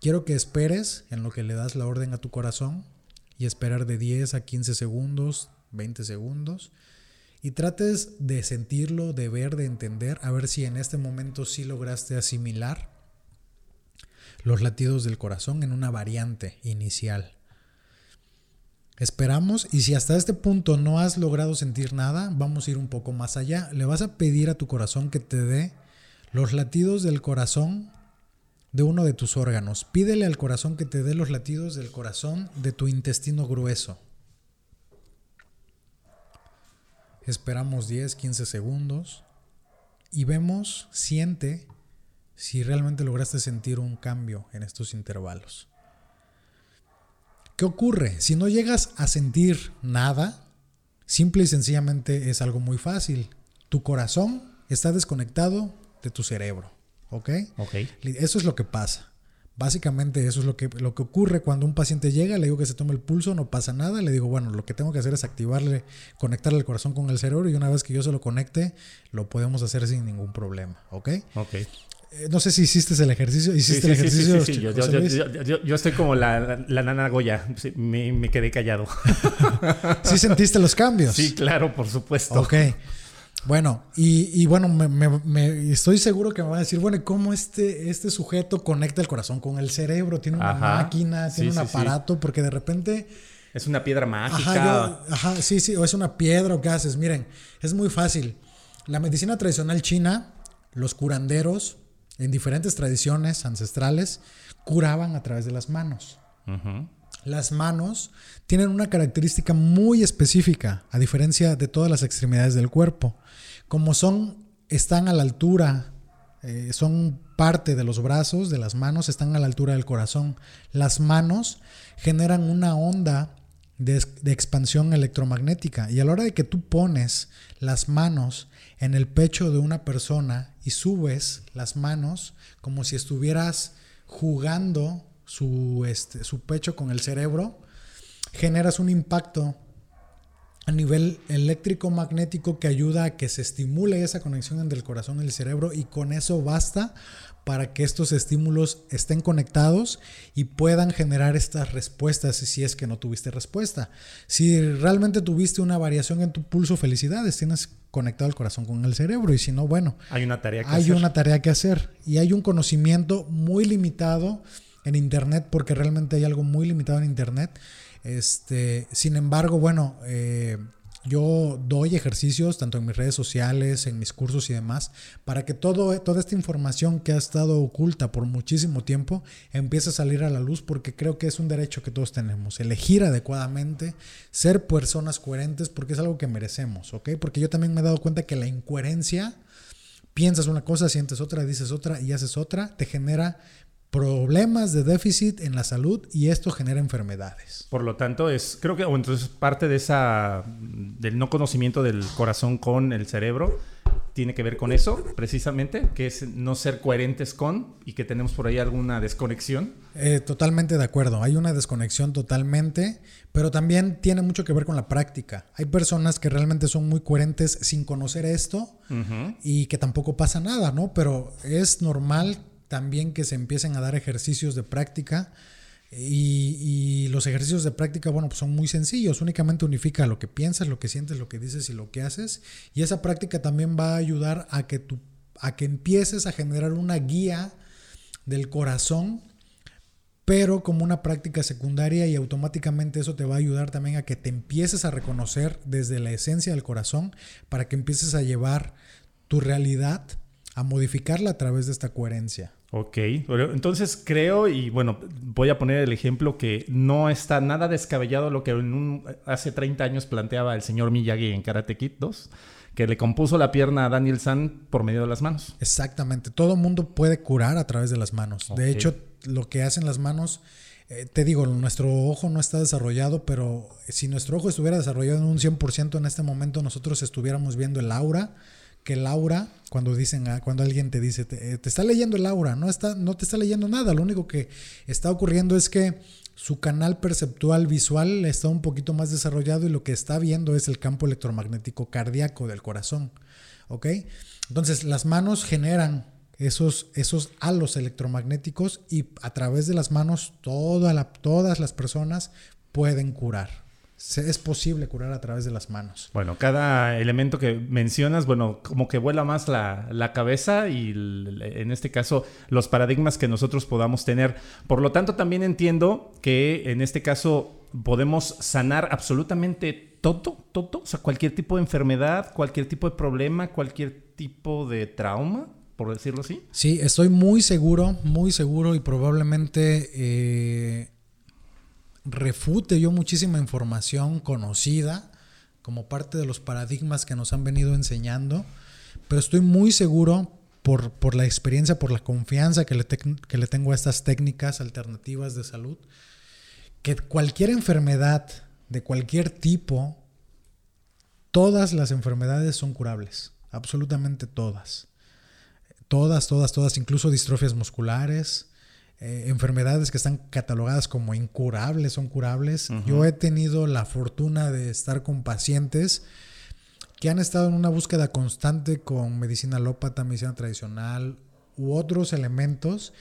Quiero que esperes en lo que le das la orden a tu corazón y esperar de 10 a 15 segundos, 20 segundos y trates de sentirlo, de ver, de entender, a ver si en este momento sí lograste asimilar los latidos del corazón en una variante inicial. Esperamos y si hasta este punto no has logrado sentir nada, vamos a ir un poco más allá. Le vas a pedir a tu corazón que te dé los latidos del corazón de uno de tus órganos. Pídele al corazón que te dé los latidos del corazón de tu intestino grueso. Esperamos 10, 15 segundos y vemos, siente si realmente lograste sentir un cambio en estos intervalos. ¿Qué ocurre? Si no llegas a sentir nada, simple y sencillamente es algo muy fácil. Tu corazón está desconectado de tu cerebro. ¿Ok? Ok. Eso es lo que pasa. Básicamente eso es lo que, lo que ocurre cuando un paciente llega, le digo que se tome el pulso, no pasa nada, le digo, bueno, lo que tengo que hacer es activarle, conectarle el corazón con el cerebro y una vez que yo se lo conecte, lo podemos hacer sin ningún problema, ¿ok? Ok. Eh, no sé si hiciste el ejercicio, hiciste el ejercicio. Sí, sí, sí, Yo, yo, yo, yo, yo, estoy como la, la, la nana Goya, me, me, quedé callado. ¿Sí sentiste los cambios? Sí, claro, por supuesto. Ok. Bueno, y, y bueno, me, me, estoy seguro que me va a decir, bueno, ¿y cómo este, este sujeto conecta el corazón con el cerebro? Tiene una ajá, máquina, tiene un aparato, porque de repente... Es una piedra mágica. Ajá, yo, ajá, sí, sí, o es una piedra o qué haces. Miren, es muy fácil. La medicina tradicional china, los curanderos, en diferentes tradiciones ancestrales, curaban a través de las manos. Uh -huh. Las manos tienen una característica muy específica, a diferencia de todas las extremidades del cuerpo. Como son, están a la altura, eh, son parte de los brazos, de las manos, están a la altura del corazón. Las manos generan una onda de, de expansión electromagnética y a la hora de que tú pones las manos en el pecho de una persona y subes las manos como si estuvieras jugando su, este, su pecho con el cerebro, generas un impacto a nivel eléctrico magnético que ayuda a que se estimule esa conexión entre el corazón y el cerebro y con eso basta para que estos estímulos estén conectados y puedan generar estas respuestas si es que no tuviste respuesta. Si realmente tuviste una variación en tu pulso, felicidades, tienes conectado el corazón con el cerebro y si no, bueno, hay una tarea que hay hacer. una tarea que hacer y hay un conocimiento muy limitado en internet porque realmente hay algo muy limitado en internet. Este, sin embargo, bueno, eh, yo doy ejercicios tanto en mis redes sociales, en mis cursos y demás, para que toda esta información que ha estado oculta por muchísimo tiempo empiece a salir a la luz porque creo que es un derecho que todos tenemos. Elegir adecuadamente, ser personas coherentes porque es algo que merecemos, ¿ok? Porque yo también me he dado cuenta que la incoherencia, piensas una cosa, sientes otra, dices otra y haces otra, te genera problemas de déficit en la salud y esto genera enfermedades. Por lo tanto, es creo que o entonces parte de esa del no conocimiento del corazón con el cerebro tiene que ver con eso, precisamente, que es no ser coherentes con y que tenemos por ahí alguna desconexión. Eh, totalmente de acuerdo, hay una desconexión totalmente, pero también tiene mucho que ver con la práctica. Hay personas que realmente son muy coherentes sin conocer esto uh -huh. y que tampoco pasa nada, ¿no? Pero es normal también que se empiecen a dar ejercicios de práctica. Y, los ejercicios de práctica, bueno, pues son muy sencillos. Únicamente unifica lo que piensas, lo que sientes, lo que dices y lo que haces. Y esa práctica también va a ayudar a que, tu, a que empieces a generar una guía del corazón, pero como una práctica secundaria y automáticamente eso te va a ayudar también a que te empieces a reconocer desde la esencia del corazón para que empieces a llevar tu realidad, a modificarla a través de esta coherencia. Ok, entonces creo, y bueno, voy a poner el ejemplo que no está nada descabellado lo que en un, hace 30 años planteaba el señor Miyagi en Karate Kid 2, que le compuso la pierna a Daniel San por medio de las manos. Exactamente, todo mundo puede curar a través de las manos. Okay. De hecho, lo que hacen las manos, eh, te digo, nuestro ojo no está desarrollado, pero si nuestro ojo estuviera desarrollado en un 100% en este momento, nosotros estuviéramos viendo el aura que el aura, cuando dicen, cuando alguien te dice, te, te, está leyendo el aura, no, está, no te está leyendo nada, lo único que está ocurriendo es que su canal perceptual visual está un poquito más desarrollado y lo que está viendo es el campo electromagnético cardíaco del corazón, ¿ok? Entonces las manos generan esos, esos halos electromagnéticos y a través de las manos todas las personas pueden curar es posible curar a través de las manos. Bueno, cada elemento que mencionas, bueno, como que vuela más la, la, cabeza y en este caso los paradigmas que nosotros podamos tener. Por lo tanto, también entiendo que en este caso podemos sanar absolutamente todo, todo, o sea, cualquier tipo de enfermedad, cualquier tipo de problema, cualquier tipo de trauma por decirlo así. Sí, estoy muy seguro, muy seguro y probablemente eh, refute yo muchísima información conocida como parte de los paradigmas que nos han venido enseñando, pero estoy muy seguro por, por la experiencia, por la confianza que le, que le tengo a estas técnicas alternativas de salud, que cualquier enfermedad de cualquier tipo, todas las enfermedades son curables, absolutamente todas. Todas, todas, todas, incluso distrofias musculares, eh, enfermedades que están catalogadas como incurables son curables. Yo he tenido la fortuna de estar con pacientes que han estado en una búsqueda constante con medicina alópata, medicina tradicional u otros elementos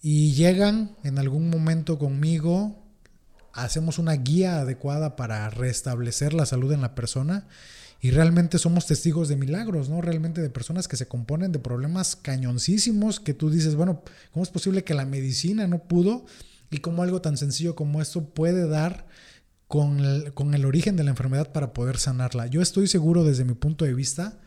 y llegan en algún momento conmigo, hacemos una guía adecuada para restablecer la salud en la persona y realmente somos testigos de milagros, ¿no? Realmente de personas que se componen de problemas cañoncísimos que tú dices, bueno, ¿cómo es posible que la medicina no pudo? Y cómo algo tan sencillo como esto puede dar con con el origen de la enfermedad para poder sanarla. Yo estoy seguro desde mi punto de vista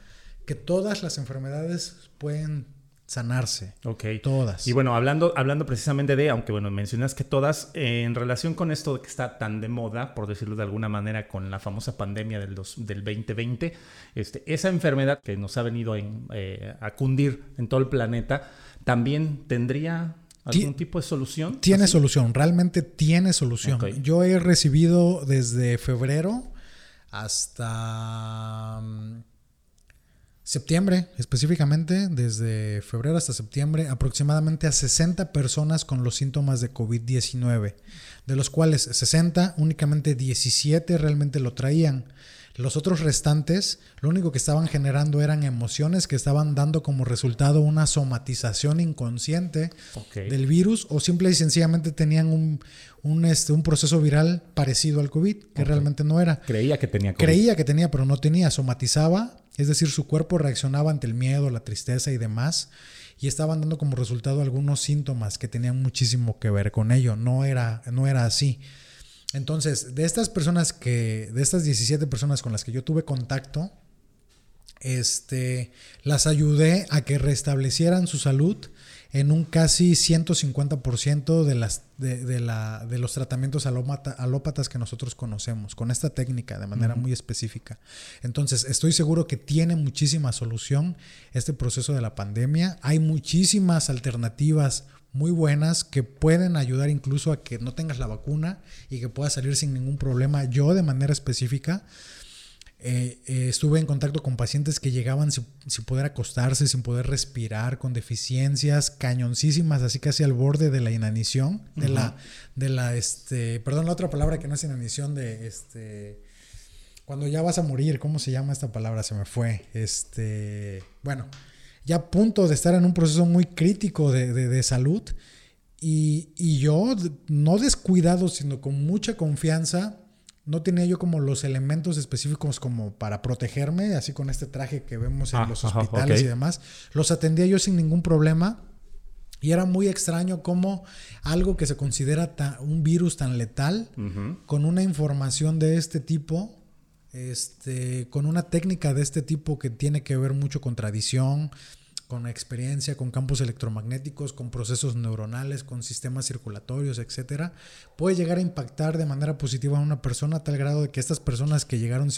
que todas las enfermedades pueden sanarse. Ok. Todas. Y bueno, hablando, hablando precisamente de, aunque bueno, mencionas que todas, eh, en relación con esto que está tan de moda, por decirlo de alguna manera, con la famosa pandemia del, del 2020, este, esa enfermedad que nos ha venido eh, a cundir en todo el planeta, también tendría ¿Algún tipo de solución? Tiene solución, realmente tiene solución. Yo he recibido desde febrero hasta mm, septiembre, específicamente, desde febrero hasta septiembre, aproximadamente a 60 personas con los síntomas de COVID-19, de los cuales 60, únicamente 17 realmente lo traían. Los otros restantes, lo único que estaban generando eran emociones que estaban dando como resultado una somatización inconsciente del virus o simple y sencillamente tenían un, un, este, un proceso viral parecido al COVID, que realmente no era. Creía que tenía COVID. Creía que tenía, pero no tenía. Somatizaba, es decir, su cuerpo reaccionaba ante el miedo, la tristeza y demás y estaban dando como resultado algunos síntomas que tenían muchísimo que ver con ello. No era, no era así. Entonces, de estas personas que, de estas 17 personas con las que yo tuve contacto, este, las ayudé a que restablecieran su salud en un casi 150% de, las, de, la, de los tratamientos alópatas que nosotros conocemos, con esta técnica de manera muy específica. Entonces, estoy seguro que tiene muchísima solución este proceso de la pandemia. Hay muchísimas alternativas muy buenas que pueden ayudar incluso a que no tengas la vacuna y que puedas salir sin ningún problema. Yo de manera específica eh, eh, estuve en contacto con pacientes que llegaban sin, poder acostarse, sin poder respirar, con deficiencias cañoncísimas, así casi al borde de la inanición, de la, de la, este, perdón, la otra palabra que no es inanición, de este, cuando ya vas a morir, ¿cómo se llama esta palabra? Se me fue, este, bueno ya a punto de estar en un proceso muy crítico de, salud. Y, yo, no descuidado, sino con mucha confianza, no tenía yo como los elementos específicos como para protegerme, así con este traje que vemos en ah, los hospitales y demás. Los atendía yo sin ningún problema. Y era muy extraño cómo algo que se considera un virus tan letal, con una información de este tipo, este, con una técnica de este tipo que tiene que ver mucho con tradición, con experiencia, con campos electromagnéticos, con procesos neuronales, con sistemas circulatorios, etcétera, puede llegar a impactar de manera positiva a una persona a tal grado de que estas personas que llegaron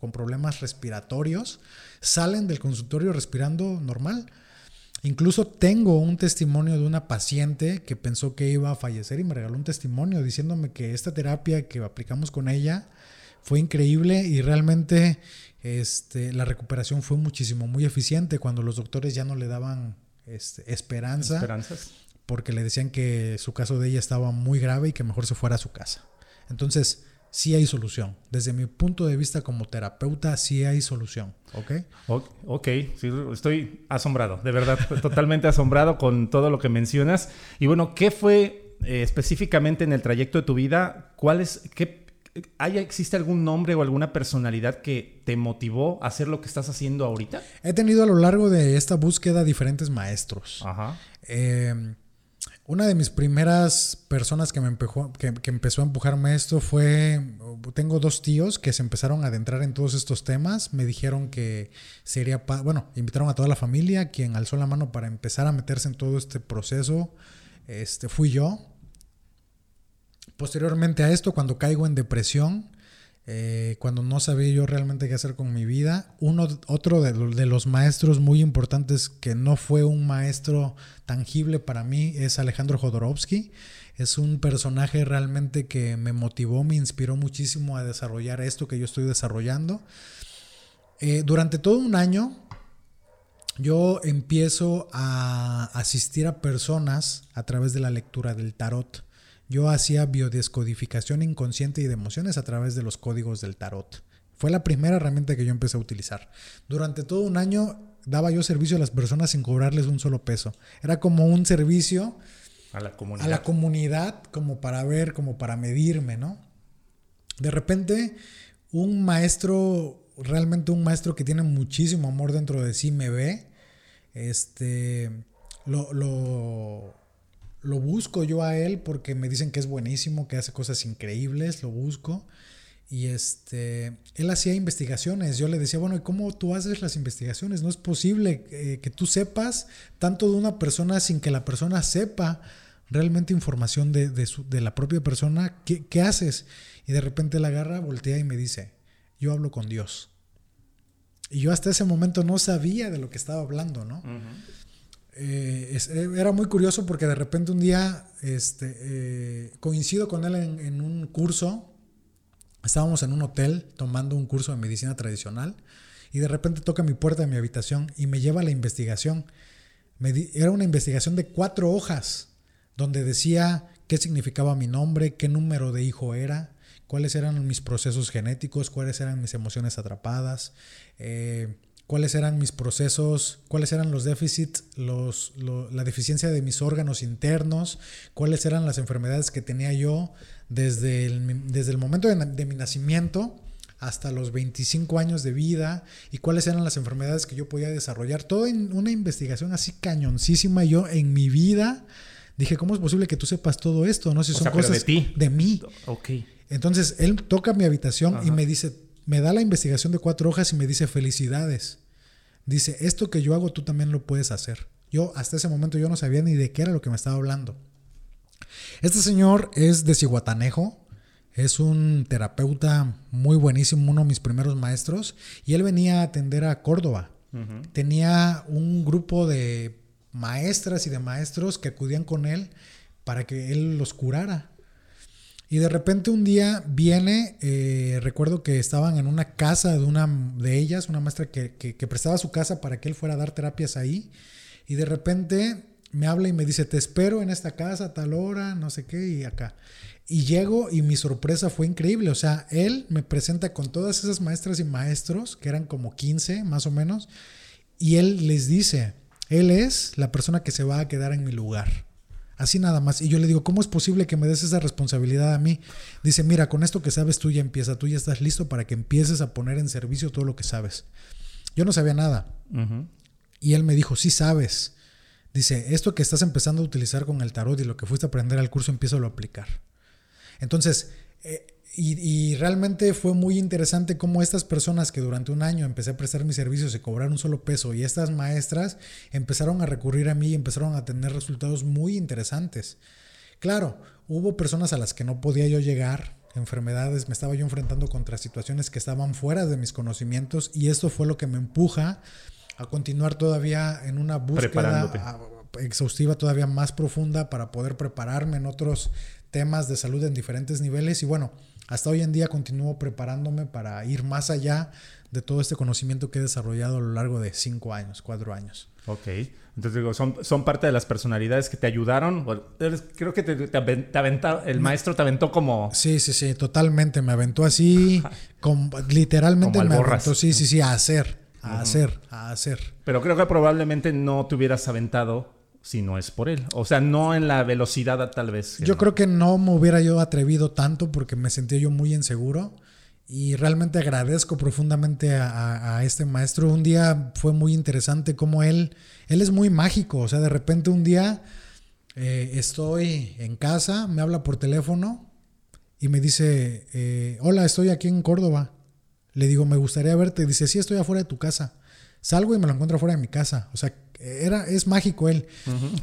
con problemas respiratorios salen del consultorio respirando normal. Incluso tengo un testimonio de una paciente que pensó que iba a fallecer y me regaló un testimonio diciéndome que esta terapia que aplicamos con ella fue increíble y realmente este, la recuperación fue muchísimo, muy eficiente cuando los doctores ya no le daban este, esperanza. Esperanzas. Porque le decían que su caso de ella estaba muy grave y que mejor se fuera a su casa. Entonces, sí hay solución. Desde mi punto de vista como terapeuta, sí hay solución. ¿Ok? Ok, sí, estoy asombrado, de verdad, totalmente asombrado con todo lo que mencionas. Y bueno, ¿qué fue eh, específicamente en el trayecto de tu vida? ¿Cuál es, qué ¿Hay, ¿Existe algún nombre o alguna personalidad que te motivó a hacer lo que estás haciendo ahorita? He tenido a lo largo de esta búsqueda diferentes maestros. Ajá. Em, una de mis primeras personas que me empezó, que, empezó a empujarme esto fue, tengo dos tíos que se empezaron a adentrar en todos estos temas, me dijeron que sería, bueno, invitaron a toda la familia, quien alzó la mano para empezar a meterse en todo este proceso, este, fui yo, Posteriormente a esto, cuando caigo en depresión, eh, cuando no sabía yo realmente qué hacer con mi vida. Uno, otro de, los maestros muy importantes que no fue un maestro tangible para mí es Alejandro Jodorowsky. Es un personaje realmente que me motivó, me inspiró muchísimo a desarrollar esto que yo estoy desarrollando. Eh, durante todo un año yo empiezo a asistir a personas a través de la lectura del tarot. Yo hacía biodescodificación inconsciente y de emociones a través de los códigos del tarot. Fue la primera herramienta que yo empecé a utilizar. Durante todo un año daba yo servicio a las personas sin cobrarles un solo peso. Era como un servicio a la comunidad, a la comunidad como para ver, como para medirme, ¿no? De repente, un maestro realmente un maestro que tiene muchísimo amor dentro de sí me ve. Este, lo, lo, lo, busco yo a él porque me dicen que es buenísimo, que hace cosas increíbles, lo busco. Y este, él hacía investigaciones. Yo le decía, bueno, ¿y cómo tú haces las investigaciones? No es posible eh, que tú sepas tanto de una persona sin que la persona sepa realmente información de, de, su, de la propia persona. ¿Qué, ¿Qué haces? Y de repente la agarra, voltea y me dice, yo hablo con Dios. Y yo hasta ese momento no sabía de lo que estaba hablando, ¿no? Eh, eh, era muy curioso porque de repente un día este, eh, coincido con él en, un curso. Estábamos en un hotel tomando un curso de medicina tradicional y de repente toca mi puerta de mi habitación y me lleva a la investigación. era una investigación de cuatro hojas donde decía qué significaba mi nombre, qué número de hijo era, cuáles eran mis procesos genéticos, cuáles eran mis emociones atrapadas, cuáles eran mis procesos, cuáles eran los déficits, los, la deficiencia de mis órganos internos, cuáles eran las enfermedades que tenía yo desde el, desde el momento de, de mi nacimiento hasta los 25 años de vida y cuáles eran las enfermedades que yo podía desarrollar. Todo en una investigación así cañoncísima. Yo en mi vida dije, ¿cómo es posible que tú sepas todo esto? No sé si son cosas de, ti. de mí. Ok. Entonces él toca mi habitación y me dice, me da la investigación de cuatro hojas y me dice felicidades. Dice, esto que yo hago tú también lo puedes hacer. Yo hasta ese momento yo no sabía ni de qué era lo que me estaba hablando. Este señor es de Cihuatanejo, es un terapeuta muy buenísimo, uno de mis primeros maestros, y él venía a atender a Córdoba. Tenía un grupo de maestras y de maestros que acudían con él para que él los curara. Y de repente un día viene, eh, recuerdo que estaban en una casa de una de ellas, una maestra que, prestaba su casa para que él fuera a dar terapias ahí. Y de repente me habla y me dice, te espero en esta casa a tal hora, no sé qué, y acá. Y llego y mi sorpresa fue increíble. O sea, él me presenta con todas esas maestras y maestros, que eran como 15 más o menos, y él les dice, él es la persona que se va a quedar en mi lugar. Así nada más. Y yo le digo, ¿cómo es posible que me des esa responsabilidad a mí? Dice, mira, con esto que sabes tú ya empieza, tú ya estás listo para que empieces a poner en servicio todo lo que sabes. Yo no sabía nada. Y él me dijo, sí sabes. Dice, esto que estás empezando a utilizar con el tarot y lo que fuiste a aprender al curso, empieza a aplicar. Entonces, eh, y, realmente fue muy interesante cómo estas personas que durante un año empecé a prestar mis servicios y cobrar un solo peso y estas maestras empezaron a recurrir a mí y empezaron a tener resultados muy interesantes. Claro, hubo personas a las que no podía yo llegar, enfermedades, me estaba yo enfrentando contra situaciones que estaban fuera de mis conocimientos y esto fue lo que me empuja a continuar todavía en una búsqueda exhaustiva todavía más profunda para poder prepararme en otros temas de salud en diferentes niveles y bueno, hasta hoy en día continúo preparándome para ir más allá de todo este conocimiento que he desarrollado a lo largo de cinco años, cuatro años. Ok. Entonces digo, son, son parte de las personalidades que te ayudaron. Creo que te, te, aventó, el maestro te aventó como... Sí, sí, sí, totalmente. Me aventó así, con, literalmente me aventó, sí, sí, sí, a hacer, a hacer, a hacer. Pero creo que probablemente no te hubieras aventado si no es por él. O sea, no en la velocidad tal vez. Yo creo que no me hubiera yo atrevido tanto porque me sentía yo muy inseguro y realmente agradezco profundamente a, este maestro. Un día fue muy interesante como él, él es muy mágico, o sea, de repente un día eh, estoy en casa, me habla por teléfono y me dice, eh, hola, estoy aquí en Córdoba. Le digo, me gustaría verte. Dice, sí, estoy afuera de tu casa. Salgo y me lo encuentro afuera de mi casa. O sea, era, es mágico él.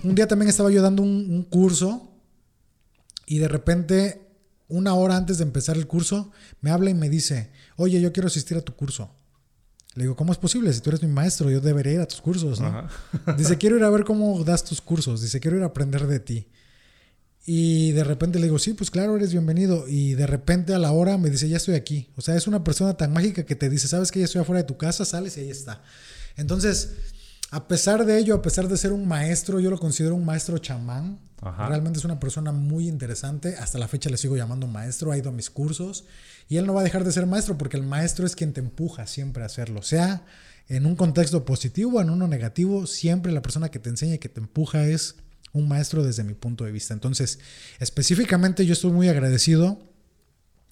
Un día también estaba yo dando un, curso y de repente una hora antes de empezar el curso, me habla y me dice, oye, yo quiero asistir a tu curso. Le digo, ¿cómo es posible? Si tú eres mi maestro, yo debería ir a tus cursos, ¿no? Dice, quiero ir a ver cómo das tus cursos. Dice, quiero ir a aprender de ti. Y de repente le digo, sí, pues claro, eres bienvenido. Y de repente a la hora me dice, ya estoy aquí. O sea, es una persona tan mágica que te dice, sabes que ya estoy afuera de tu casa, sales y ahí está. Entonces, a pesar de ello, a pesar de ser un maestro, yo lo considero un maestro chamán. Realmente es una persona muy interesante. Hasta la fecha le sigo llamando maestro, ha ido a mis cursos. Y él no va a dejar de ser maestro porque el maestro es quien te empuja siempre a hacerlo. Sea en un contexto positivo o en uno negativo, siempre la persona que te enseña y que te empuja es un maestro desde mi punto de vista. Entonces, específicamente yo estoy muy agradecido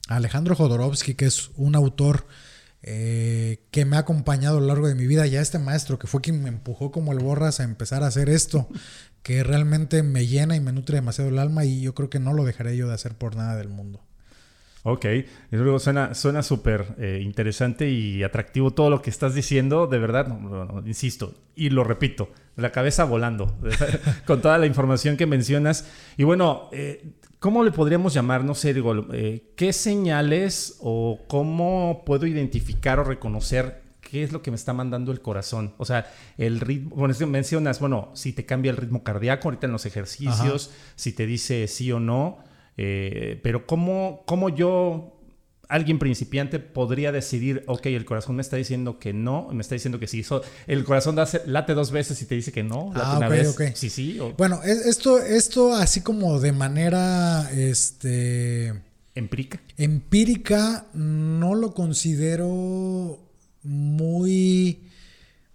a Alejandro Jodorowsky, que es un autor eh, que me ha acompañado a lo largo de mi vida, ya este maestro que fue quien me empujó como el borras a empezar a hacer esto, que realmente me llena y me nutre demasiado el alma y yo creo que no lo dejaré yo de hacer por nada del mundo. Ok, y luego suena súper eh, interesante y atractivo todo lo que estás diciendo, de verdad, insisto, y lo repito, la cabeza volando, con toda la información que mencionas. Y bueno, eh, ¿cómo le podríamos llamar? No sé, digo, eh, ¿qué señales o cómo puedo identificar o reconocer qué es lo que me está mandando el corazón? O sea, el ritmo, bueno, mencionas, bueno, si te cambia el ritmo cardíaco ahorita en los ejercicios, si te dice sí o no. Eh, pero ¿cómo, ¿cómo, yo, alguien principiante, podría decidir, ok, el corazón me está diciendo que no, me está diciendo que sí? el corazón late dos veces y te dice que no, late ah, una vez. Sí, sí. Bueno, esto, esto así como de manera, este... Empírica. Empírica, no lo considero muy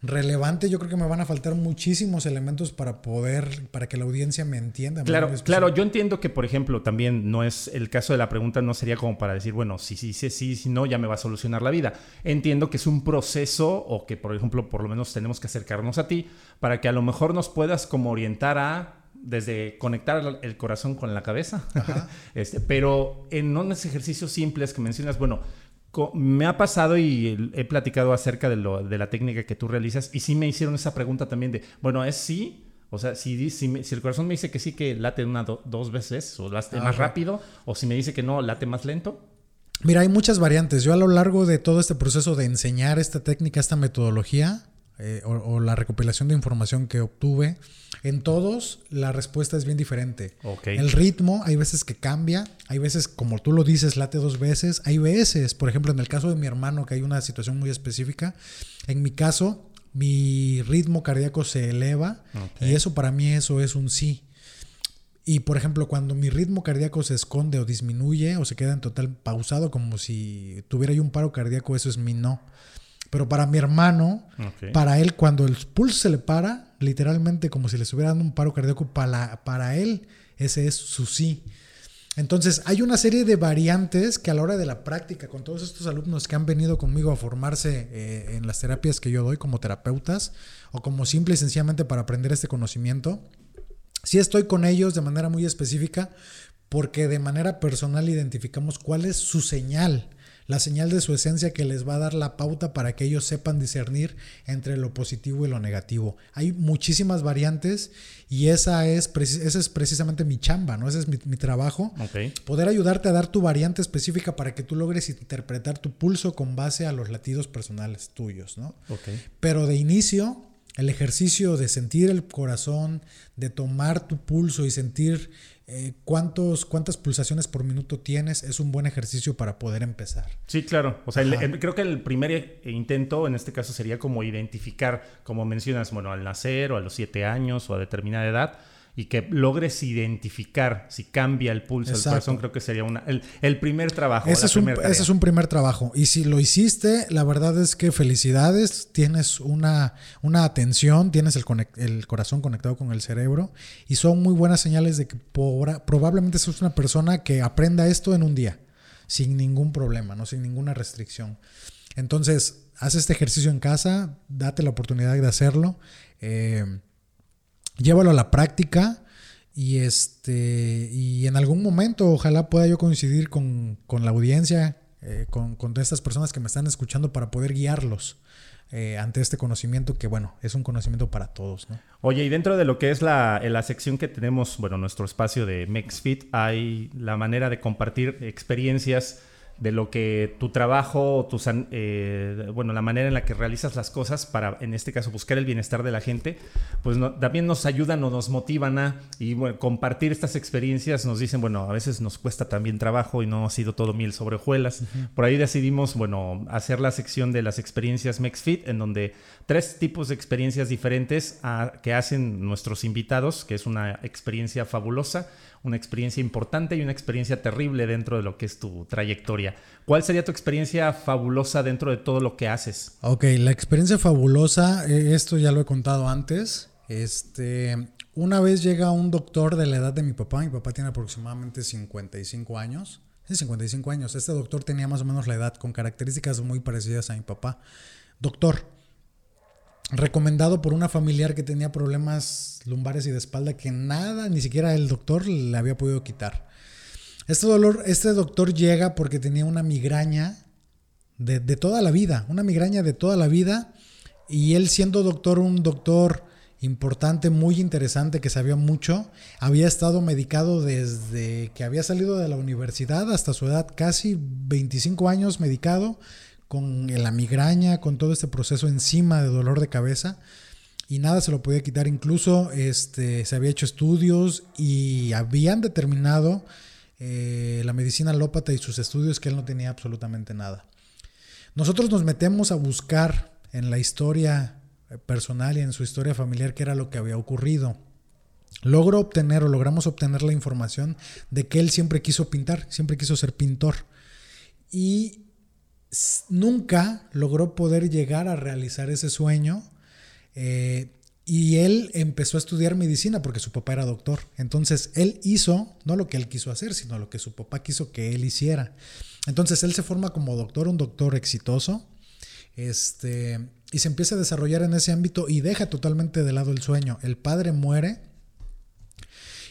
relevante, yo creo que me van a faltar muchísimos elementos para poder, para que la audiencia me entienda. Claro, claro, yo entiendo que, por ejemplo, también no es el caso de la pregunta, no sería como para decir, bueno, sí, sí, sí, sí, si no, ya me va a solucionar la vida. Entiendo que es un proceso o que, por ejemplo, por lo menos tenemos que acercarnos a ti para que a lo mejor nos puedas como orientar a desde conectar el corazón con la cabeza, este, pero en unos ejercicios simples que mencionas, bueno, me ha pasado y he platicado acerca de, lo, de la técnica que tú realizas y sí me hicieron esa pregunta también de, bueno, ¿es sí? O sea, si, si, el corazón me dice que sí, que late una dos veces o late más rápido, o si me dice que no, late más lento. Mira, hay muchas variantes. Yo a lo largo de todo este proceso de enseñar esta técnica, esta metodología, eh, o, la recopilación de información que obtuve, en todos la respuesta es bien diferente. El ritmo hay veces que cambia, hay veces, como tú lo dices, late dos veces, hay veces, por ejemplo, en el caso de mi hermano, que hay una situación muy específica, en mi caso, mi ritmo cardíaco se eleva y eso para mí eso es un sí. Y por ejemplo, cuando mi ritmo cardíaco se esconde o disminuye o se queda en total pausado, como si tuviera yo un paro cardíaco, eso es mi no. Pero para mi hermano, para él, cuando el pulso se le para, literalmente como si le estuviera dando un paro cardíaco, para, para él, ese es su sí. Entonces, hay una serie de variantes que a la hora de la práctica, con todos estos alumnos que han venido conmigo a formarse eh, en las terapias que yo doy como terapeutas, o como simple y sencillamente para aprender este conocimiento, sí estoy con ellos de manera muy específica, porque de manera personal identificamos cuál es su señal la señal de su esencia que les va a dar la pauta para que ellos sepan discernir entre lo positivo y lo negativo. Hay muchísimas variantes y esa es, esa es precisamente mi chamba, ¿no? Ese es mi, trabajo. Poder ayudarte a dar tu variante específica para que tú logres interpretar tu pulso con base a los latidos personales tuyos, ¿no? Pero de inicio, el ejercicio de sentir el corazón, de tomar tu pulso y sentir eh, cuántos, cuántas pulsaciones por minuto tienes, es un buen ejercicio para poder empezar. Sí, claro. O sea, creo que el primer intento en este caso sería como identificar, como mencionas, bueno, al nacer o a los siete años o a determinada edad, y que logres identificar si cambia el pulso del corazón, creo que sería una, el, primer trabajo. Ese, es un, ese es un primer trabajo. Y si lo hiciste, la verdad es que felicidades, tienes una, una atención, tienes el, el corazón conectado con el cerebro y son muy buenas señales de que probablemente sos una persona que aprenda esto en un día, sin ningún problema, ¿no? sin ninguna restricción. Entonces, haz este ejercicio en casa, date la oportunidad de hacerlo. Eh, llévalo a la práctica y este y en algún momento ojalá pueda yo coincidir con, la audiencia eh, con, con estas personas que me están escuchando para poder guiarlos. Eh, ante este conocimiento que, bueno, es un conocimiento para todos. ¿no? Oye, y dentro de lo que es la, la sección que tenemos, bueno, nuestro espacio de MexFit, hay la manera de compartir experiencias de lo que tu trabajo, tus, eh, bueno, la manera en la que realizas las cosas para, en este caso, buscar el bienestar de la gente, pues también nos ayudan o nos motivan a y bueno, compartir estas experiencias. Nos dicen, bueno, a veces nos cuesta también trabajo y no ha sido todo miel sobre hojuelas. Por ahí decidimos, bueno, hacer la sección de las experiencias MexFit, en donde tres tipos de experiencias diferentes ah, que hacen nuestros invitados, que es una experiencia fabulosa una experiencia importante y una experiencia terrible dentro de lo que es tu trayectoria. ¿Cuál sería tu experiencia fabulosa dentro de todo lo que haces? Ok, la experiencia fabulosa, eh, esto ya lo he contado antes. Este, una vez llega un doctor de la edad de mi papá, mi papá tiene aproximadamente 55 años. Sí, 55 años. Este doctor tenía más o menos la edad, con características muy parecidas a mi papá. Doctor, recomendado por una familiar que tenía problemas lumbares y de espalda que nada, ni siquiera el doctor le había podido quitar. Este dolor, este doctor llega porque tenía una migraña de, toda la vida, una migraña de toda la vida, y él siendo doctor, un doctor importante, muy interesante, que sabía mucho, había estado medicado desde que había salido de la universidad hasta su edad, casi 25 años medicado, con la migraña, con todo este proceso encima de dolor de cabeza y nada se lo podía quitar. Incluso este, se había hecho estudios y habían determinado eh, la medicina alópata y sus estudios que él no tenía absolutamente nada. Nosotros nos metemos a buscar en la historia personal y en su historia familiar qué era lo que había ocurrido. Logro obtener o logramos obtener la información de que él siempre quiso pintar, siempre quiso ser pintor. Y nunca logró poder llegar a realizar ese sueño. Eh, y él empezó a estudiar medicina porque su papá era doctor. Entonces él hizo, no lo que él quiso hacer, sino lo que su papá quiso que él hiciera. Entonces él se forma como doctor, un doctor exitoso. Este, y se empieza a desarrollar en ese ámbito y deja totalmente de lado el sueño. El padre muere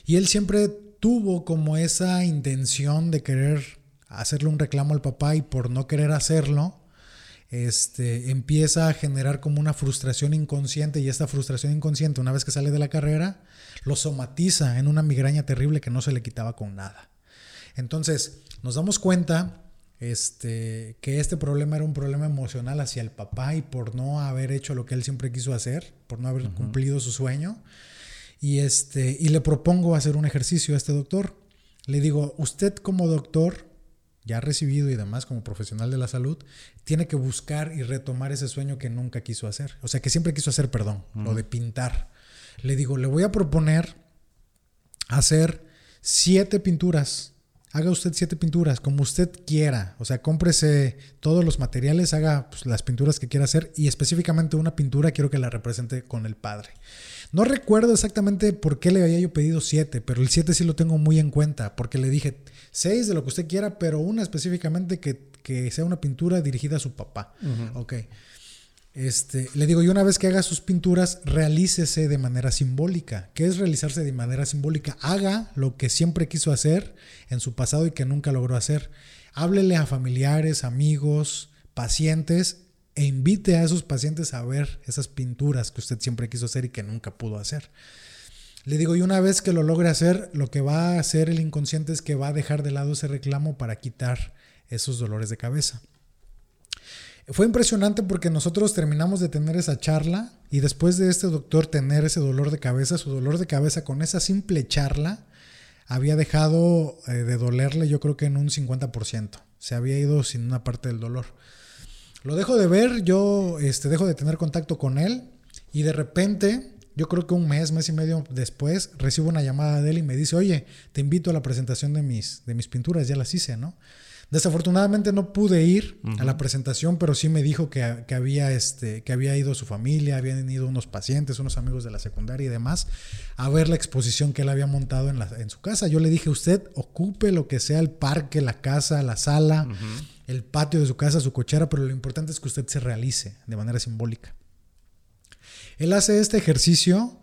y él siempre tuvo como esa intención de querer hacerle un reclamo al papá y por no querer hacerlo, este, empieza a generar como una frustración inconsciente y esta frustración inconsciente, una vez que sale de la carrera, lo somatiza en una migraña terrible que no se le quitaba con nada. Entonces, nos damos cuenta este, que este problema era un problema emocional hacia el papá y por no haber hecho lo que él siempre quiso hacer, por no haber cumplido su sueño. Y, este, y le propongo hacer un ejercicio a este doctor. Le digo, usted como doctor ya recibido y demás como profesional de la salud, tiene que buscar y retomar ese sueño que nunca quiso hacer. O sea, que siempre quiso hacer, perdón, lo de pintar. Le digo, le voy a proponer hacer siete pinturas. Haga usted siete pinturas, como usted quiera. O sea, cómprese todos los materiales, haga pues, las pinturas que quiera hacer y específicamente una pintura quiero que la represente con el padre. No recuerdo exactamente por qué le había yo pedido siete, pero el siete sí lo tengo muy en cuenta, porque le dije, seis de lo que usted quiera, pero una específicamente que, sea una pintura dirigida a su papá. Ok. Este, le digo, y una vez que haga sus pinturas, realícese de manera simbólica. ¿Qué es realizarse de manera simbólica? Haga lo que siempre quiso hacer en su pasado y que nunca logró hacer. Háblele a familiares, amigos, pacientes e invite a esos pacientes a ver esas pinturas que usted siempre quiso hacer y que nunca pudo hacer. Le digo, y una vez que lo logre hacer, lo que va a hacer el inconsciente es que va a dejar de lado ese reclamo para quitar esos dolores de cabeza. Fue impresionante porque nosotros terminamos de tener esa charla y después de este doctor tener ese dolor de cabeza, su dolor de cabeza con esa simple charla había dejado eh, de dolerle yo creo que en un 50%. Se había ido sin una parte del dolor. Lo dejo de ver, yo este, dejo de tener contacto con él y de repente yo creo que un mes, mes y medio después, recibo una llamada de él y me dice, oye, te invito a la presentación de mis, de mis pinturas, ya las hice, ¿no? Desafortunadamente no pude ir a la presentación, pero sí me dijo que, había, este, que había ido su familia, habían ido unos pacientes, unos amigos de la secundaria y demás, a ver la exposición que él había montado en, la, en su casa. Yo le dije, usted ocupe lo que sea el parque, la casa, la sala, el patio de su casa, su cochera, pero lo importante es que usted se realice de manera simbólica. Él hace este ejercicio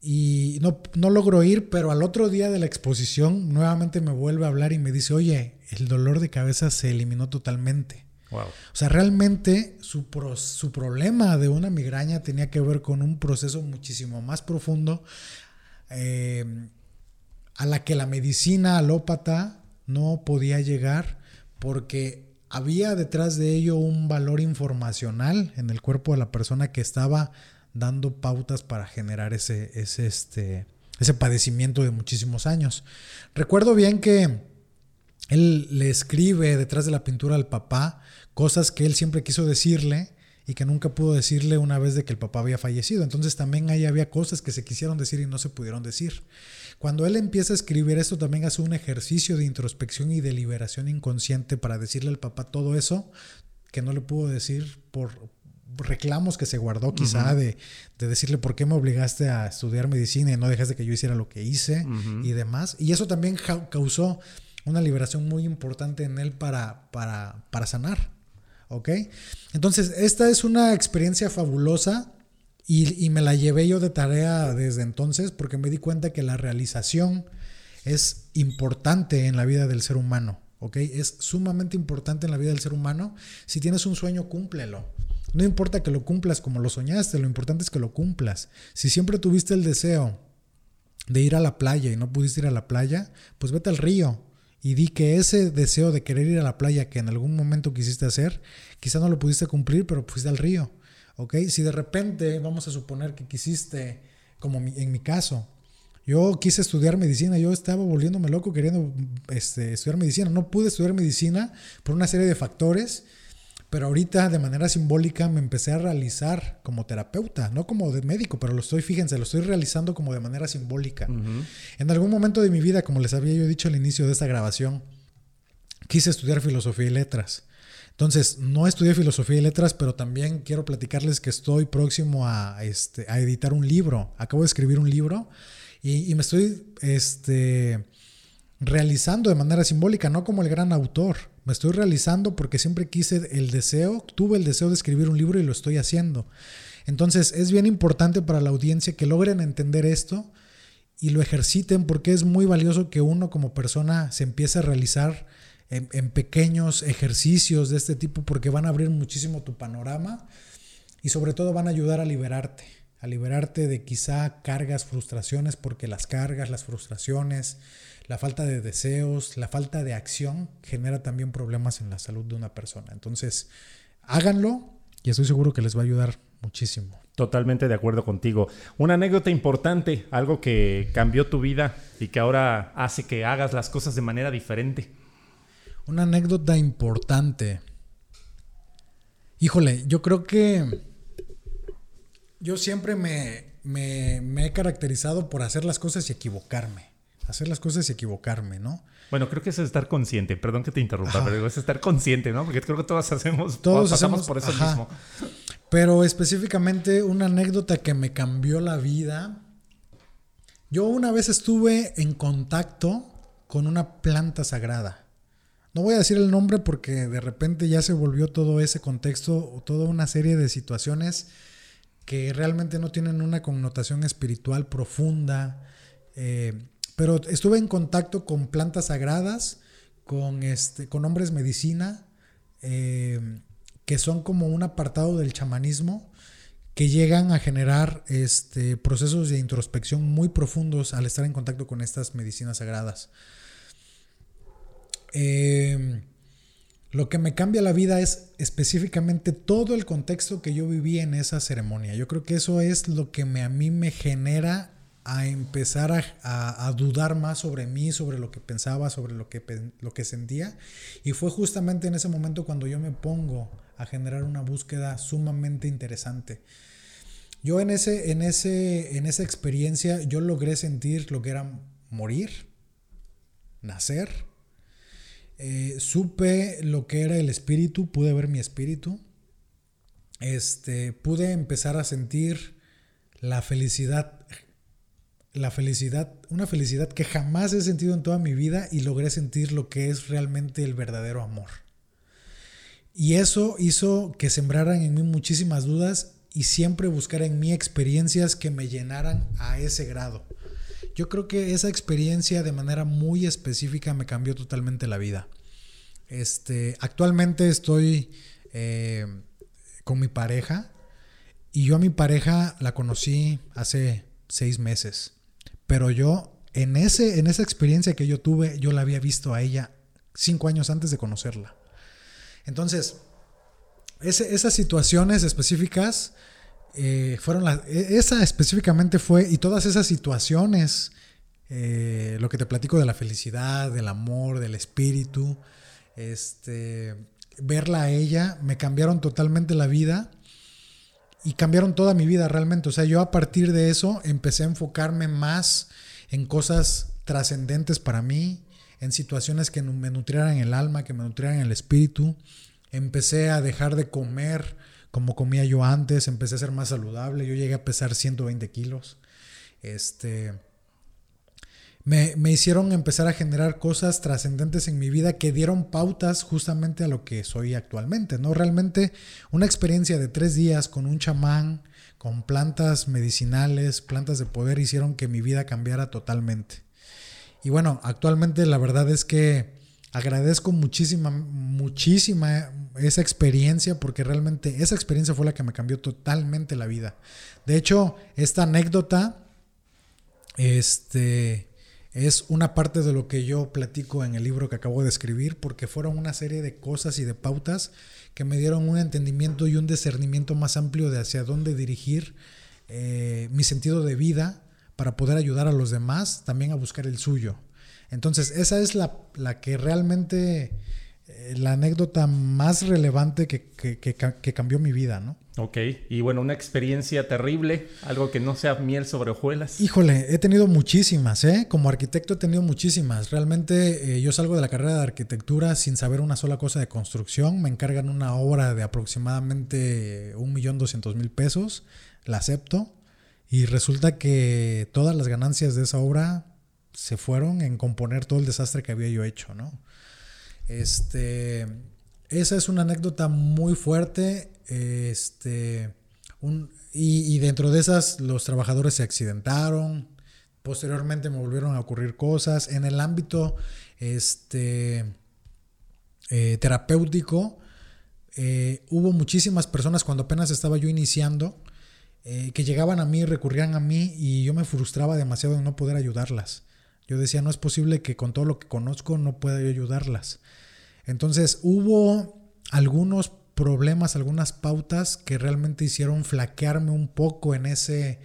y no, no logro ir, pero al otro día de la exposición nuevamente me vuelve a hablar y me dice, oye, el dolor de cabeza se eliminó totalmente. Wow. O sea, realmente su, pro- su problema de una migraña tenía que ver con un proceso muchísimo más profundo eh, a la que la medicina alópata no podía llegar porque había detrás de ello un valor informacional en el cuerpo de la persona que estaba dando pautas para generar ese, ese, este, ese padecimiento de muchísimos años. Recuerdo bien que él le escribe detrás de la pintura al papá cosas que él siempre quiso decirle y que nunca pudo decirle una vez de que el papá había fallecido. Entonces también ahí había cosas que se quisieron decir y no se pudieron decir. Cuando él empieza a escribir esto también hace un ejercicio de introspección y de liberación inconsciente para decirle al papá todo eso que no le pudo decir por reclamos que se guardó quizá de, de decirle por qué me obligaste a estudiar medicina y no dejaste que yo hiciera lo que hice y demás. Y eso también causó una liberación muy importante en él para, para, para sanar. ¿Ok? Entonces, esta es una experiencia fabulosa y, y me la llevé yo de tarea desde entonces porque me di cuenta que la realización es importante en la vida del ser humano. ¿Ok? Es sumamente importante en la vida del ser humano. Si tienes un sueño, cúmplelo. No importa que lo cumplas como lo soñaste, lo importante es que lo cumplas. Si siempre tuviste el deseo de ir a la playa y no pudiste ir a la playa, pues vete al río y di que ese deseo de querer ir a la playa que en algún momento quisiste hacer, quizá no lo pudiste cumplir, pero fuiste al río. ¿Ok? Si de repente, vamos a suponer que quisiste, como en mi caso, yo quise estudiar medicina, yo estaba volviéndome loco queriendo este, estudiar medicina. No pude estudiar medicina por una serie de factores, pero ahorita de manera simbólica me empecé a realizar como terapeuta, no como de médico, pero lo estoy, fíjense, lo estoy realizando como de manera simbólica. En algún momento de mi vida, como les había yo dicho al inicio de esta grabación, quise estudiar filosofía y letras. Entonces, no estudié filosofía y letras, pero también quiero platicarles que estoy próximo a, este, a editar un libro. Acabo de escribir un libro y, y me estoy este, realizando de manera simbólica, no como el gran autor. Me estoy realizando porque siempre quise el deseo, tuve el deseo de escribir un libro y lo estoy haciendo. Entonces, es bien importante para la audiencia que logren entender esto y lo ejerciten porque es muy valioso que uno como persona se empiece a realizar en, pequeños ejercicios de este tipo porque van a abrir muchísimo tu panorama y sobre todo van a ayudar a liberarte, a liberarte de quizá cargas, frustraciones, porque las cargas, las frustraciones, la falta de deseos, la falta de acción genera también problemas en la salud de una persona. Entonces, háganlo y estoy seguro que les va a ayudar muchísimo. Totalmente de acuerdo contigo. Una anécdota importante, algo que cambió tu vida y que ahora hace que hagas las cosas de manera diferente. Una anécdota importante. Híjole, yo creo que yo siempre me, me, me he caracterizado por hacer las cosas y equivocarme. Hacer las cosas y equivocarme, ¿no? Bueno, creo que eso es estar consciente. Perdón que te interrumpa, Ajá. pero es estar consciente, ¿no? Porque creo que todos hacemos, Todos pasamos hacemos- por eso ajá. mismo. Pero específicamente una anécdota que me cambió la vida. Yo una vez estuve en contacto con una planta sagrada. No voy a decir el nombre porque de repente ya se volvió todo ese contexto, toda una serie de situaciones que realmente no tienen una connotación espiritual profunda. eh, pero estuve en contacto con plantas sagradas, con, este, con hombres medicina, eh, que son como un apartado del chamanismo, que llegan a generar este, procesos de introspección muy profundos al estar en contacto con estas medicinas sagradas. Eh, lo que me cambia la vida es específicamente todo el contexto que yo viví en esa ceremonia. Yo creo que eso es lo que me, a mí me genera a empezar a, dudar más sobre mí, sobre lo que pensaba, sobre lo que, pen- lo que sentía. Y fue justamente en ese momento cuando yo me pongo a generar una búsqueda sumamente interesante. Yo en, ese, en, ese, en esa experiencia yo logré sentir lo que era morir, nacer, eh, supe lo que era el espíritu, pude ver mi espíritu, este, pude empezar a sentir la felicidad, la felicidad, una felicidad que jamás he sentido en toda mi vida y logré sentir lo que es realmente el verdadero amor. Y eso hizo que sembraran en mí muchísimas dudas y siempre buscar en mí experiencias que me llenaran a ese grado. Yo creo que esa experiencia de manera muy específica me cambió totalmente la vida. Este, actualmente estoy eh, con mi pareja y yo a mi pareja la conocí hace seis meses. Pero yo, en, ese, en esa experiencia que yo tuve, yo la había visto a ella cinco años antes de conocerla. Entonces, esas situaciones específicas eh, fueron las... E, esa específicamente fue, y todas esas situaciones, eh, lo que te platico de la felicidad, del amor, del espíritu, este, verla a ella, me cambiaron totalmente la vida y cambiaron toda mi vida realmente. O sea, yo a partir de eso empecé a enfocarme más en cosas trascendentes para mí, en situaciones que me nutrieran el alma, que me nutrieran el espíritu. Empecé a dejar de comer como comía yo antes, empecé a ser más saludable. Yo llegué a pesar 120 kilos. Este, me, hicieron empezar a generar cosas trascendentes en mi vida que dieron pautas justamente a lo que soy actualmente, ¿no? Realmente una experiencia de tres días con un chamán, con plantas medicinales, plantas de poder, hicieron que mi vida cambiara totalmente. Y bueno, actualmente la verdad es que agradezco muchísima, muchísima esa experiencia porque realmente esa experiencia fue la que me cambió totalmente la vida. De hecho, esta anécdota, este es una parte de lo que yo platico en el libro que acabo de escribir, porque fueron una serie de cosas y de pautas que me dieron un entendimiento y un discernimiento más amplio de hacia dónde dirigir eh, mi sentido de vida para poder ayudar a los demás también a buscar el suyo. Entonces, esa es la, la que realmente eh, la anécdota más relevante que, que, cambió mi vida, ¿no? Ok, y bueno, una experiencia terrible, algo que no sea miel sobre hojuelas. Híjole, he tenido muchísimas, ¿eh? Como arquitecto he tenido muchísimas. Realmente eh, yo salgo de la carrera de arquitectura sin saber una sola cosa de construcción. Me encargan una obra de aproximadamente un millón doscientos mil pesos, la acepto. Y resulta que todas las ganancias de esa obra se fueron en componer todo el desastre que había yo hecho, ¿no? Este, esa es una anécdota muy fuerte. Este, y, dentro de esas los trabajadores se accidentaron. Posteriormente me volvieron a ocurrir cosas. En el ámbito este, eh, terapéutico, eh, hubo muchísimas personas cuando apenas estaba yo iniciando eh, que llegaban a mí, recurrían a mí y yo me frustraba demasiado de no poder ayudarlas. Yo decía, no es posible que con todo lo que conozco no pueda yo ayudarlas. Entonces hubo algunos problemas, algunas pautas que realmente hicieron flaquearme un poco en ese,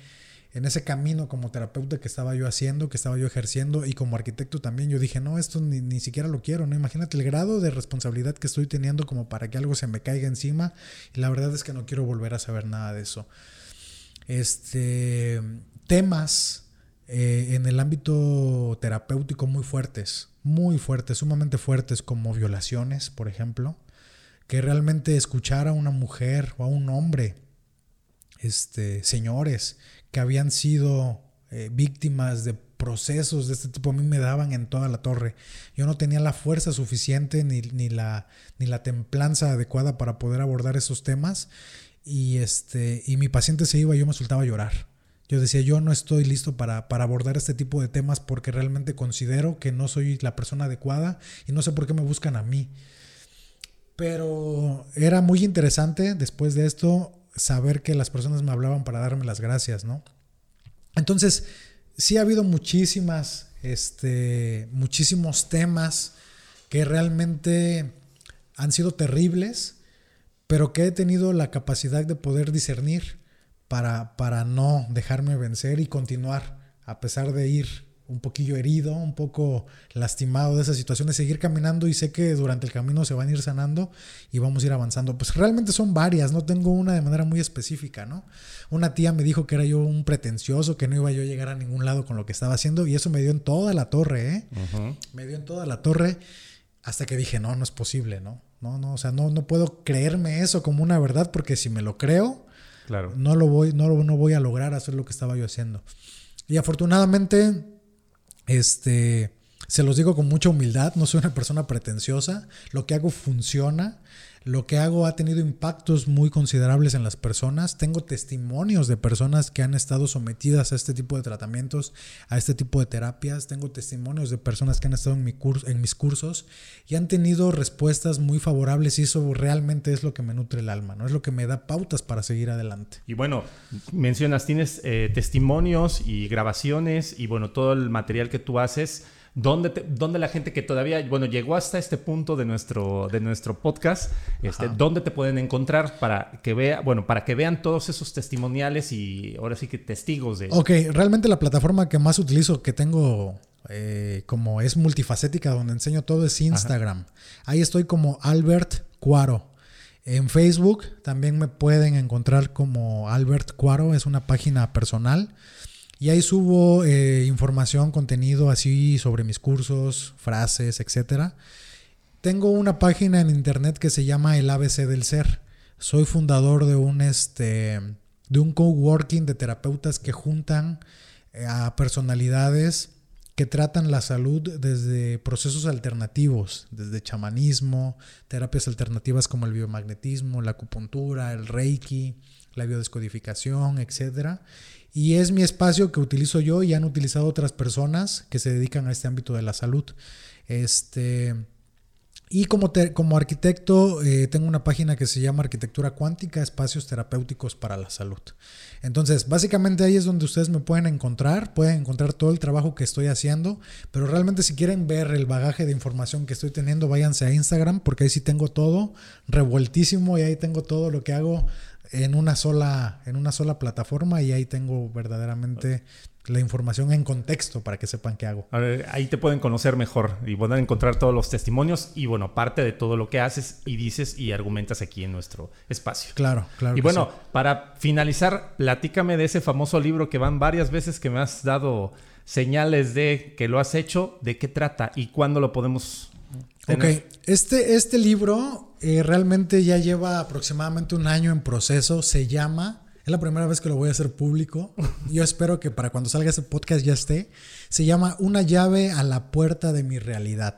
en ese camino como terapeuta que estaba yo haciendo, que estaba yo ejerciendo y como arquitecto también. Yo dije, no, esto ni, ni siquiera lo quiero, ¿no? Imagínate el grado de responsabilidad que estoy teniendo como para que algo se me caiga encima y la verdad es que no quiero volver a saber nada de eso. Este, temas eh, en el ámbito terapéutico muy fuertes, muy fuertes, sumamente fuertes, como violaciones, por ejemplo, que realmente escuchar a una mujer o a un hombre, este, señores que habían sido eh, víctimas de procesos de este tipo a mí me daban en toda la torre. Yo no tenía la fuerza suficiente ni, ni, la, ni la templanza adecuada para poder abordar esos temas y, este, y mi paciente se iba y yo me soltaba a llorar. Yo decía, yo no estoy listo para, abordar este tipo de temas porque realmente considero que no soy la persona adecuada y no sé por qué me buscan a mí. Pero era muy interesante después de esto saber que las personas me hablaban para darme las gracias, ¿no? Entonces, sí ha habido muchísimas, este, muchísimos temas que realmente han sido terribles, pero que he tenido la capacidad de poder discernir para, no dejarme vencer y continuar, a pesar de ir un poquillo herido, un poco lastimado de esa situación, de seguir caminando y sé que durante el camino se van a ir sanando y vamos a ir avanzando. Pues realmente son varias, no tengo una de manera muy específica, ¿no? Una tía me dijo que era yo un pretencioso, que no iba yo a llegar a ningún lado con lo que estaba haciendo y eso me dio en toda la torre, ¿eh? Me dio en toda la torre hasta que dije, no, no es posible, ¿no? No, no, o sea, no, no puedo creerme eso como una verdad porque si me lo creo, Claro. No lo voy, no, no voy a lograr hacer lo que estaba yo haciendo. Y afortunadamente, este, se los digo con mucha humildad, no soy una persona pretenciosa, lo que hago funciona, lo que hago ha tenido impactos muy considerables en las personas. Tengo testimonios de personas que han estado sometidas a este tipo de tratamientos, a este tipo de terapias. Tengo testimonios de personas que han estado en, mis cursos y han tenido respuestas muy favorables y eso realmente es lo que me nutre el alma, ¿no? Es lo que me da pautas para seguir adelante. Y bueno, mencionas, tienes eh, testimonios y grabaciones y bueno, todo el material que tú haces ¿Dónde, la gente que todavía, bueno, llegó hasta este punto de nuestro, de nuestro podcast, este, dónde te pueden encontrar para que vea, bueno, para que vean todos esos testimoniales y ahora sí que testigos de... Ok, realmente la plataforma que más utilizo, que tengo eh, como es multifacética, donde enseño todo, es Instagram. Ahí estoy como Albert Cuaro. En Facebook también me pueden encontrar como Albert Cuaro, es una página personal. Y ahí subo eh, información, contenido así sobre mis cursos, frases, etc. Tengo una página en internet que se llama El ABC del Ser. Soy fundador de un, este, de un coworking de terapeutas que juntan eh, a personalidades que tratan la salud desde procesos alternativos, desde chamanismo, terapias alternativas como el biomagnetismo, la acupuntura, el reiki, la biodescodificación, etc. Y es mi espacio que utilizo yo y han utilizado otras personas que se dedican a este ámbito de la salud. Este, y como, como arquitecto, eh, tengo una página que se llama Arquitectura Cuántica, Espacios Terapéuticos para la Salud. Entonces, básicamente ahí es donde ustedes me pueden encontrar, pueden encontrar todo el trabajo que estoy haciendo, pero realmente si quieren ver el bagaje de información que estoy teniendo, váyanse a Instagram, porque ahí sí tengo todo revueltísimo y ahí tengo todo lo que hago en una sola, en una sola plataforma y ahí tengo verdaderamente la información en contexto para que sepan qué hago. ahí te pueden conocer mejor y poder encontrar todos los testimonios y bueno, parte de todo lo que haces y dices y argumentas aquí en nuestro espacio. Claro, claro. Y bueno, para finalizar, platícame de ese famoso libro que van varias veces que me has dado señales de que lo has hecho, de qué trata y cuándo lo podemos Ok, este, este libro eh, realmente ya lleva aproximadamente un año en proceso, se llama, es la primera vez que lo voy a hacer público, yo espero que para cuando salga ese podcast ya esté, se llama Una llave a la puerta de mi realidad.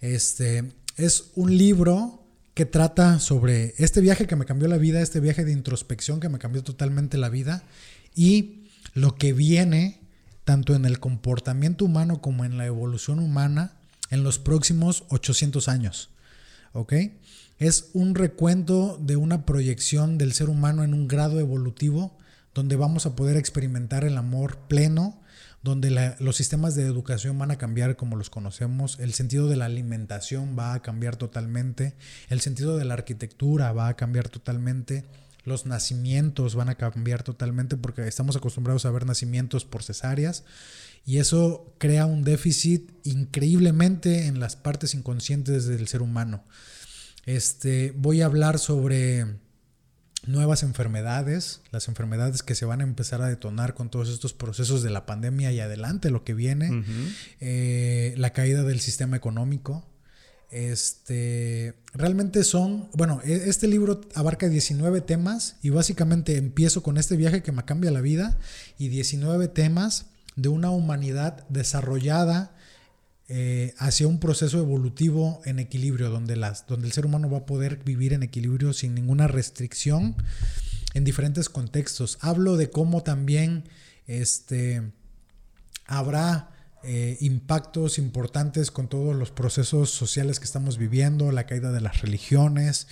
Este, es un libro que trata sobre este viaje que me cambió la vida, este viaje de introspección que me cambió totalmente la vida y lo que viene tanto en el comportamiento humano como en la evolución humana en los próximos 800 años. ¿Ok? Es un recuento de una proyección del ser humano en un grado evolutivo donde vamos a poder experimentar el amor pleno, donde los sistemas de educación van a cambiar como los conocemos, el sentido de la alimentación va a cambiar totalmente, el sentido de la arquitectura va a cambiar totalmente, los nacimientos van a cambiar totalmente porque estamos acostumbrados a ver nacimientos por cesáreas y eso crea un déficit increíblemente en las partes inconscientes del ser humano. Este, voy a hablar sobre nuevas enfermedades, las enfermedades que se van a empezar a detonar con todos estos procesos de la pandemia y adelante lo que viene, eh, la caída del sistema económico. Este, realmente son, bueno, e, este libro abarca 19 temas y básicamente empiezo con este viaje que me cambia la vida y 19 temas de una humanidad desarrollada eh, hacia un proceso evolutivo en equilibrio, donde, las, donde el ser humano va a poder vivir en equilibrio sin ninguna restricción en diferentes contextos. Hablo de cómo también este, habrá eh, impactos importantes con todos los procesos sociales que estamos viviendo, la caída de las religiones.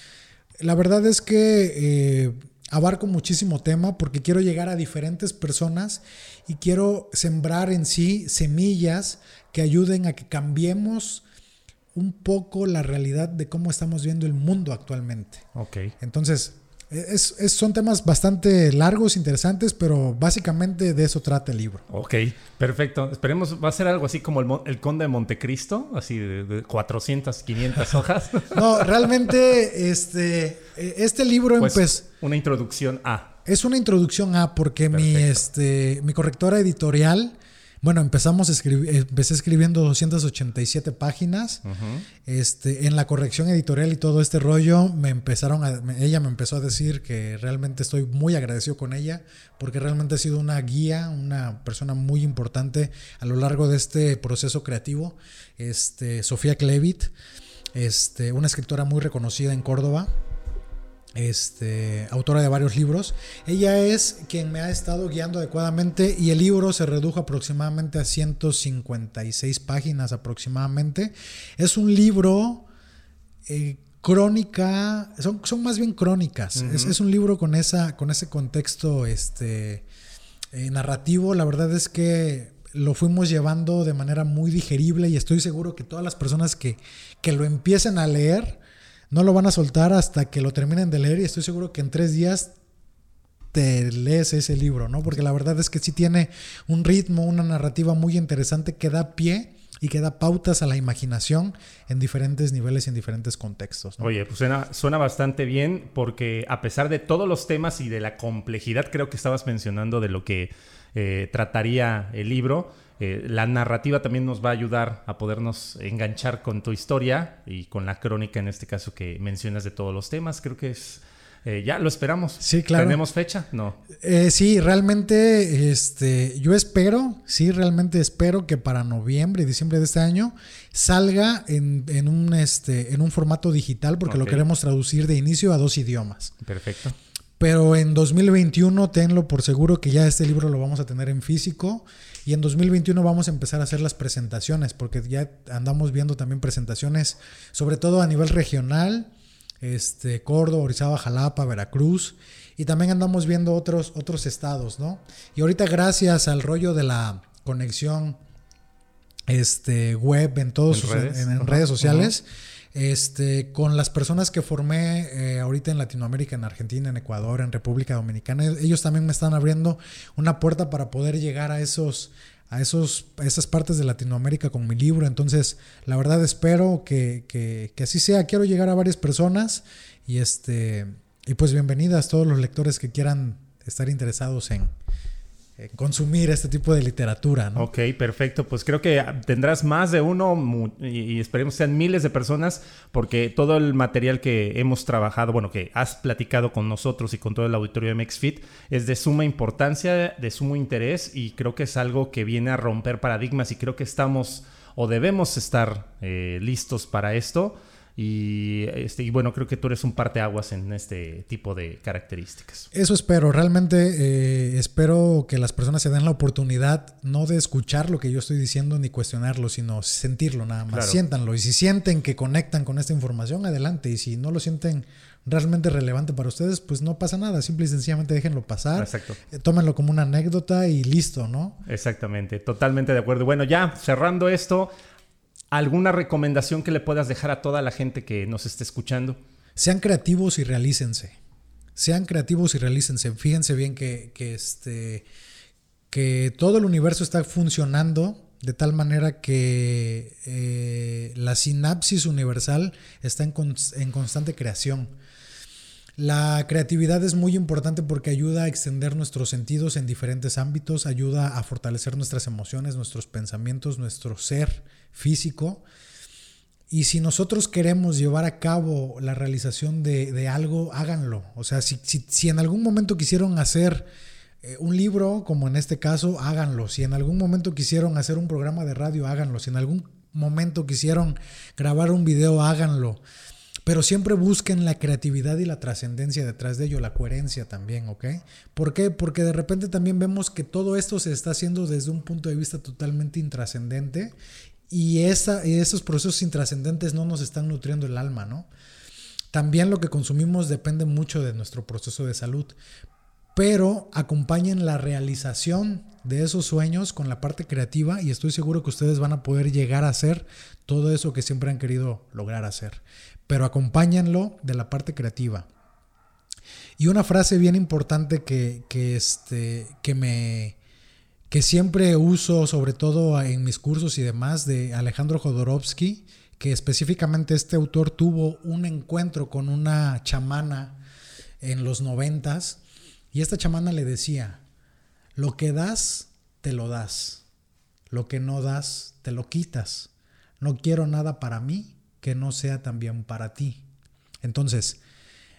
La verdad es que eh, abarco muchísimo tema porque quiero llegar a diferentes personas y quiero sembrar en sí semillas que ayuden a que cambiemos un poco la realidad de cómo estamos viendo el mundo actualmente. Ok. Entonces, es, son temas bastante largos, interesantes, pero básicamente de eso trata el libro. Ok, perfecto. Esperemos, va a ser algo así como el, el Conde de Montecristo, así de, 400, 500 hojas. no, realmente este, este libro pues, empezó... Una introducción a. Es una introducción a porque mi, este, mi correctora editorial Bueno, empezamos a escribir, empecé escribiendo 287 páginas. este, en la corrección editorial y todo este rollo, me empezaron a, ella me empezó a decir que realmente estoy muy agradecido con ella, porque realmente ha sido una guía, una persona muy importante a lo largo de este proceso creativo. Este, Sofía Klevit, este, una escritora muy reconocida en Córdoba este, autora de varios libros. Ella es quien me ha estado guiando adecuadamente y el libro se redujo aproximadamente a 156 páginas aproximadamente. Es un libro eh, crónica, son, son, más bien crónicas. es, un libro con, esa, con ese contexto este, eh, narrativo. La verdad es que lo fuimos llevando de manera muy digerible y estoy seguro que todas las personas que, que lo empiecen a leer, no lo van a soltar hasta que lo terminen de leer y estoy seguro que en tres días te lees ese libro, ¿no? Porque la verdad es que sí tiene un ritmo, una narrativa muy interesante que da pie y que da pautas a la imaginación en diferentes niveles y en diferentes contextos. Oye, pues suena, bastante bien porque a pesar de todos los temas y de la complejidad, creo que estabas mencionando de lo que eh, trataría el libro, eh, la narrativa también nos va a ayudar a podernos enganchar con tu historia y con la crónica en este caso que mencionas de todos los temas. Creo que es... Eh, ya lo esperamos. Sí, claro. ¿Tenemos fecha? No. Eh, sí, realmente, este, yo espero, sí, realmente espero que para noviembre y diciembre de este año salga en, un, este, en un formato digital porque lo queremos traducir de inicio a dos idiomas. Perfecto. Pero en 2021 tenlo por seguro que ya este libro lo vamos a tener en físico y en 2021 vamos a empezar a hacer las presentaciones porque ya andamos viendo también presentaciones sobre todo a nivel regional, este Córdoba, Orizaba, Jalapa, Veracruz y también andamos viendo otros otros estados, ¿no? Y ahorita gracias al rollo de la conexión este web en todos en redes, sociales este, con las personas que formé eh, ahorita en Latinoamérica, en Argentina, en Ecuador, en República Dominicana, ellos también me están abriendo una puerta para poder llegar a esos a esos, esas partes de Latinoamérica con mi libro. Entonces, la verdad espero que, que, que, así sea. Quiero llegar a varias personas y este y pues bienvenidas todos los lectores que quieran estar interesados en, consumir este tipo de literatura. ¿no? Ok, perfecto. Pues creo que tendrás más de uno y, esperemos sean miles de personas porque todo el material que hemos trabajado, bueno, que has platicado con nosotros y con todo el auditorio de MexFit es de suma importancia, de sumo interés y creo que es algo que viene a romper paradigmas y creo que estamos o debemos estar eh, listos para esto. Y, este, y bueno, creo que tú eres un parteaguas en este tipo de características. Eso espero, realmente eh, espero que las personas se den la oportunidad no de escuchar lo que yo estoy diciendo ni cuestionarlo, sino sentirlo nada más, siéntanlo. Y si sienten que conectan con esta información, adelante. Y si no lo sienten realmente relevante para ustedes, pues no pasa nada, simple y sencillamente déjenlo pasar. Exacto. Eh, tómenlo como una anécdota y listo, ¿no? Exactamente, totalmente de acuerdo. Bueno, ya cerrando esto, ¿Alguna recomendación que le puedas dejar a toda la gente que nos esté escuchando? Sean creativos y realícense. Sean creativos y realícense. Fíjense bien que, este, que todo el universo está funcionando de tal manera que eh, la sinapsis universal está en, en constante creación. La creatividad es muy importante porque ayuda a extender nuestros sentidos en diferentes ámbitos, ayuda a fortalecer nuestras emociones, nuestros pensamientos, nuestro ser físico. Y si nosotros queremos llevar a cabo la realización de, algo, háganlo. O sea, si, si, en algún momento quisieron hacer eh, un libro, como en este caso, háganlo. Si en algún momento quisieron hacer un programa de radio, háganlo. Si en algún momento quisieron grabar un video, háganlo. Pero siempre busquen la creatividad y la trascendencia detrás de ello, la coherencia también, ¿ok? ¿Por qué? Porque de repente también vemos que todo esto se está haciendo desde un punto de vista totalmente intrascendente y, esos procesos intrascendentes no nos están nutriendo el alma, ¿no? También lo que consumimos depende mucho de nuestro proceso de salud, pero acompañen la realización de esos sueños con la parte creativa y estoy seguro que ustedes van a poder llegar a hacer todo eso que siempre han querido lograr hacer, pero acompáñenlo de la parte creativa. Y una frase bien importante que, que, este, que me, que siempre uso, sobre todo en mis cursos y demás, de Alejandro Jodorowsky, que específicamente este autor tuvo un encuentro con una chamana en los noventas, y esta chamana le decía, lo que das, te lo das. lo que no das, te lo quitas. No quiero nada para mí que no sea también para ti. Entonces,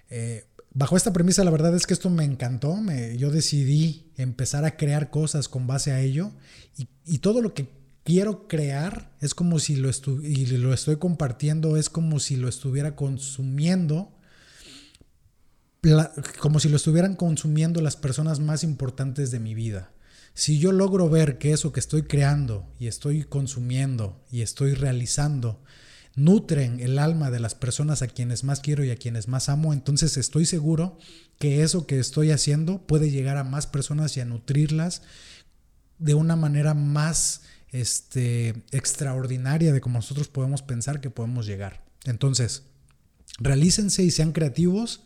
eh, bajo esta premisa, la verdad es que esto me encantó. Me, yo decidí empezar a crear cosas con base a ello. Y, y todo lo que quiero crear es como si lo, y lo estoy compartiendo, es como si lo estuviera consumiendo como si lo estuvieran consumiendo las personas más importantes de mi vida. Si yo logro ver que eso que estoy creando y estoy consumiendo y estoy realizando nutren el alma de las personas a quienes más quiero y a quienes más amo, entonces estoy seguro que eso que estoy haciendo puede llegar a más personas y a nutrirlas de una manera más este, extraordinaria de como nosotros podemos pensar que podemos llegar. Entonces, realícense y sean creativos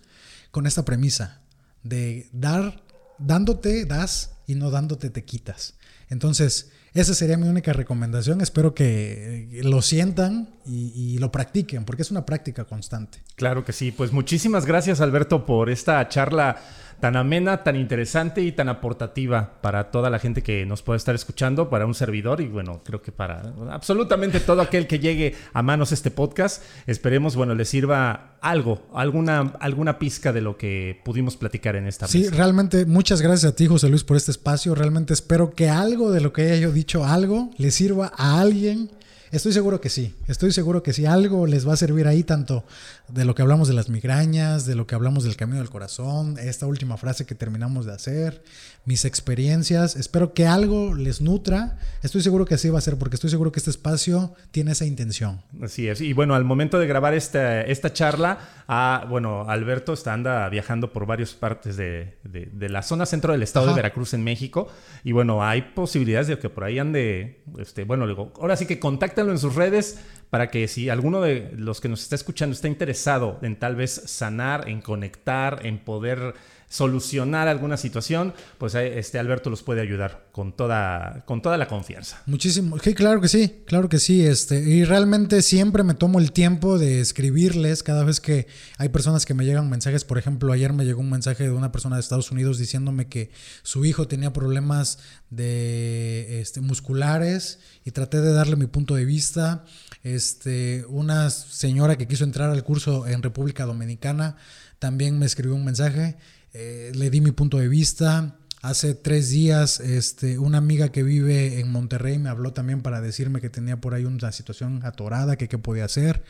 con esta premisa de dar, dándote das y no dándote te quitas. Entonces, esa sería mi única recomendación. Espero que lo sientan y, y, lo practiquen, porque es una práctica constante. Claro que sí. Pues muchísimas gracias, Alberto, por esta charla tan amena, tan interesante y tan aportativa para toda la gente que nos puede estar escuchando, para un servidor y bueno, creo que para absolutamente todo aquel que llegue a manos este podcast. Esperemos, bueno, le sirva algo, alguna, alguna pizca de lo que pudimos platicar en esta Sí, realmente muchas gracias a ti, José Luis, por este espacio. Realmente espero que algo de lo que haya yo dicho, algo, le sirva a alguien Estoy seguro que sí, estoy seguro que sí, algo les va a servir ahí, tanto de lo que hablamos de las migrañas, de lo que hablamos del camino del corazón, esta última frase que terminamos de hacer, mis experiencias, espero que algo les nutra, estoy seguro que así va a ser, porque estoy seguro que este espacio tiene esa intención. Así es, y bueno, al momento de grabar esta, esta charla, ah, bueno, Alberto está anda viajando por varias partes de, la zona centro del estado de Veracruz en México, y bueno, hay posibilidades de que por ahí ande, este, bueno, ahora sí que contacta en sus redes para que si alguno de los que nos está escuchando está interesado en tal vez sanar, en conectar, en poder solucionar alguna situación, pues eh, este Alberto los puede ayudar con toda, con toda la confianza. Muchísimo, sí, claro que sí, claro que sí, este, y realmente siempre me tomo el tiempo de escribirles cada vez que hay personas que me llegan mensajes, por ejemplo, ayer me llegó un mensaje de una persona de Estados Unidos diciéndome que su hijo tenía problemas de este, musculares y traté de darle mi punto de vista. Este, una señora que quiso entrar al curso en República Dominicana también me escribió un mensaje eh, le di mi punto de vista. Hace tres días, este, una amiga que vive en Monterrey me habló también para decirme que tenía por ahí una situación atorada, que qué podía hacer.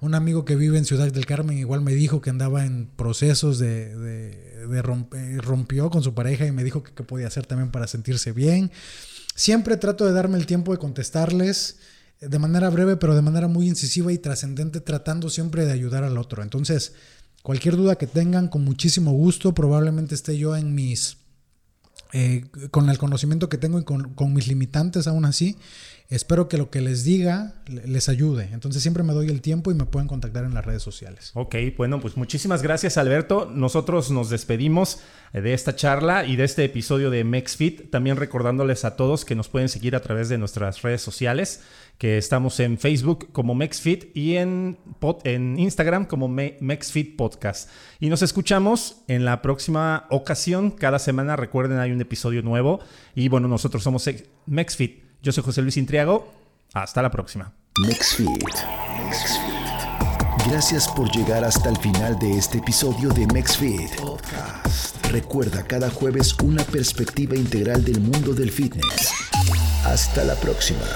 Un amigo que vive en Ciudad del Carmen igual me dijo que andaba en procesos de, de, rompió con su pareja y me dijo que qué podía hacer también para sentirse bien. Siempre trato de darme el tiempo de contestarles de manera breve, pero de manera muy incisiva y trascendente, tratando siempre de ayudar al otro. Entonces, Cualquier duda que tengan, con muchísimo gusto, probablemente esté yo en mis, eh, con el conocimiento que tengo y con, mis limitantes aún así, espero que lo que les diga les ayude. Entonces siempre me doy el tiempo y me pueden contactar en las redes sociales. Ok, bueno, pues muchísimas gracias Alberto. Nosotros nos despedimos eh, de esta charla y de este episodio de MexFit. También recordándoles a todos que nos pueden seguir a través de nuestras redes sociales que estamos en Facebook como MexFit y en, en Instagram como MexFit Podcast. Y nos escuchamos en la próxima ocasión. Cada semana, recuerden, hay un episodio nuevo. Y bueno, nosotros somos MexFit. Yo soy José Luis Intriago. Hasta la próxima. MexFit. Gracias por llegar hasta el final de este episodio de MexFit Podcast. Recuerda cada jueves una perspectiva integral del mundo del fitness. Hasta la próxima.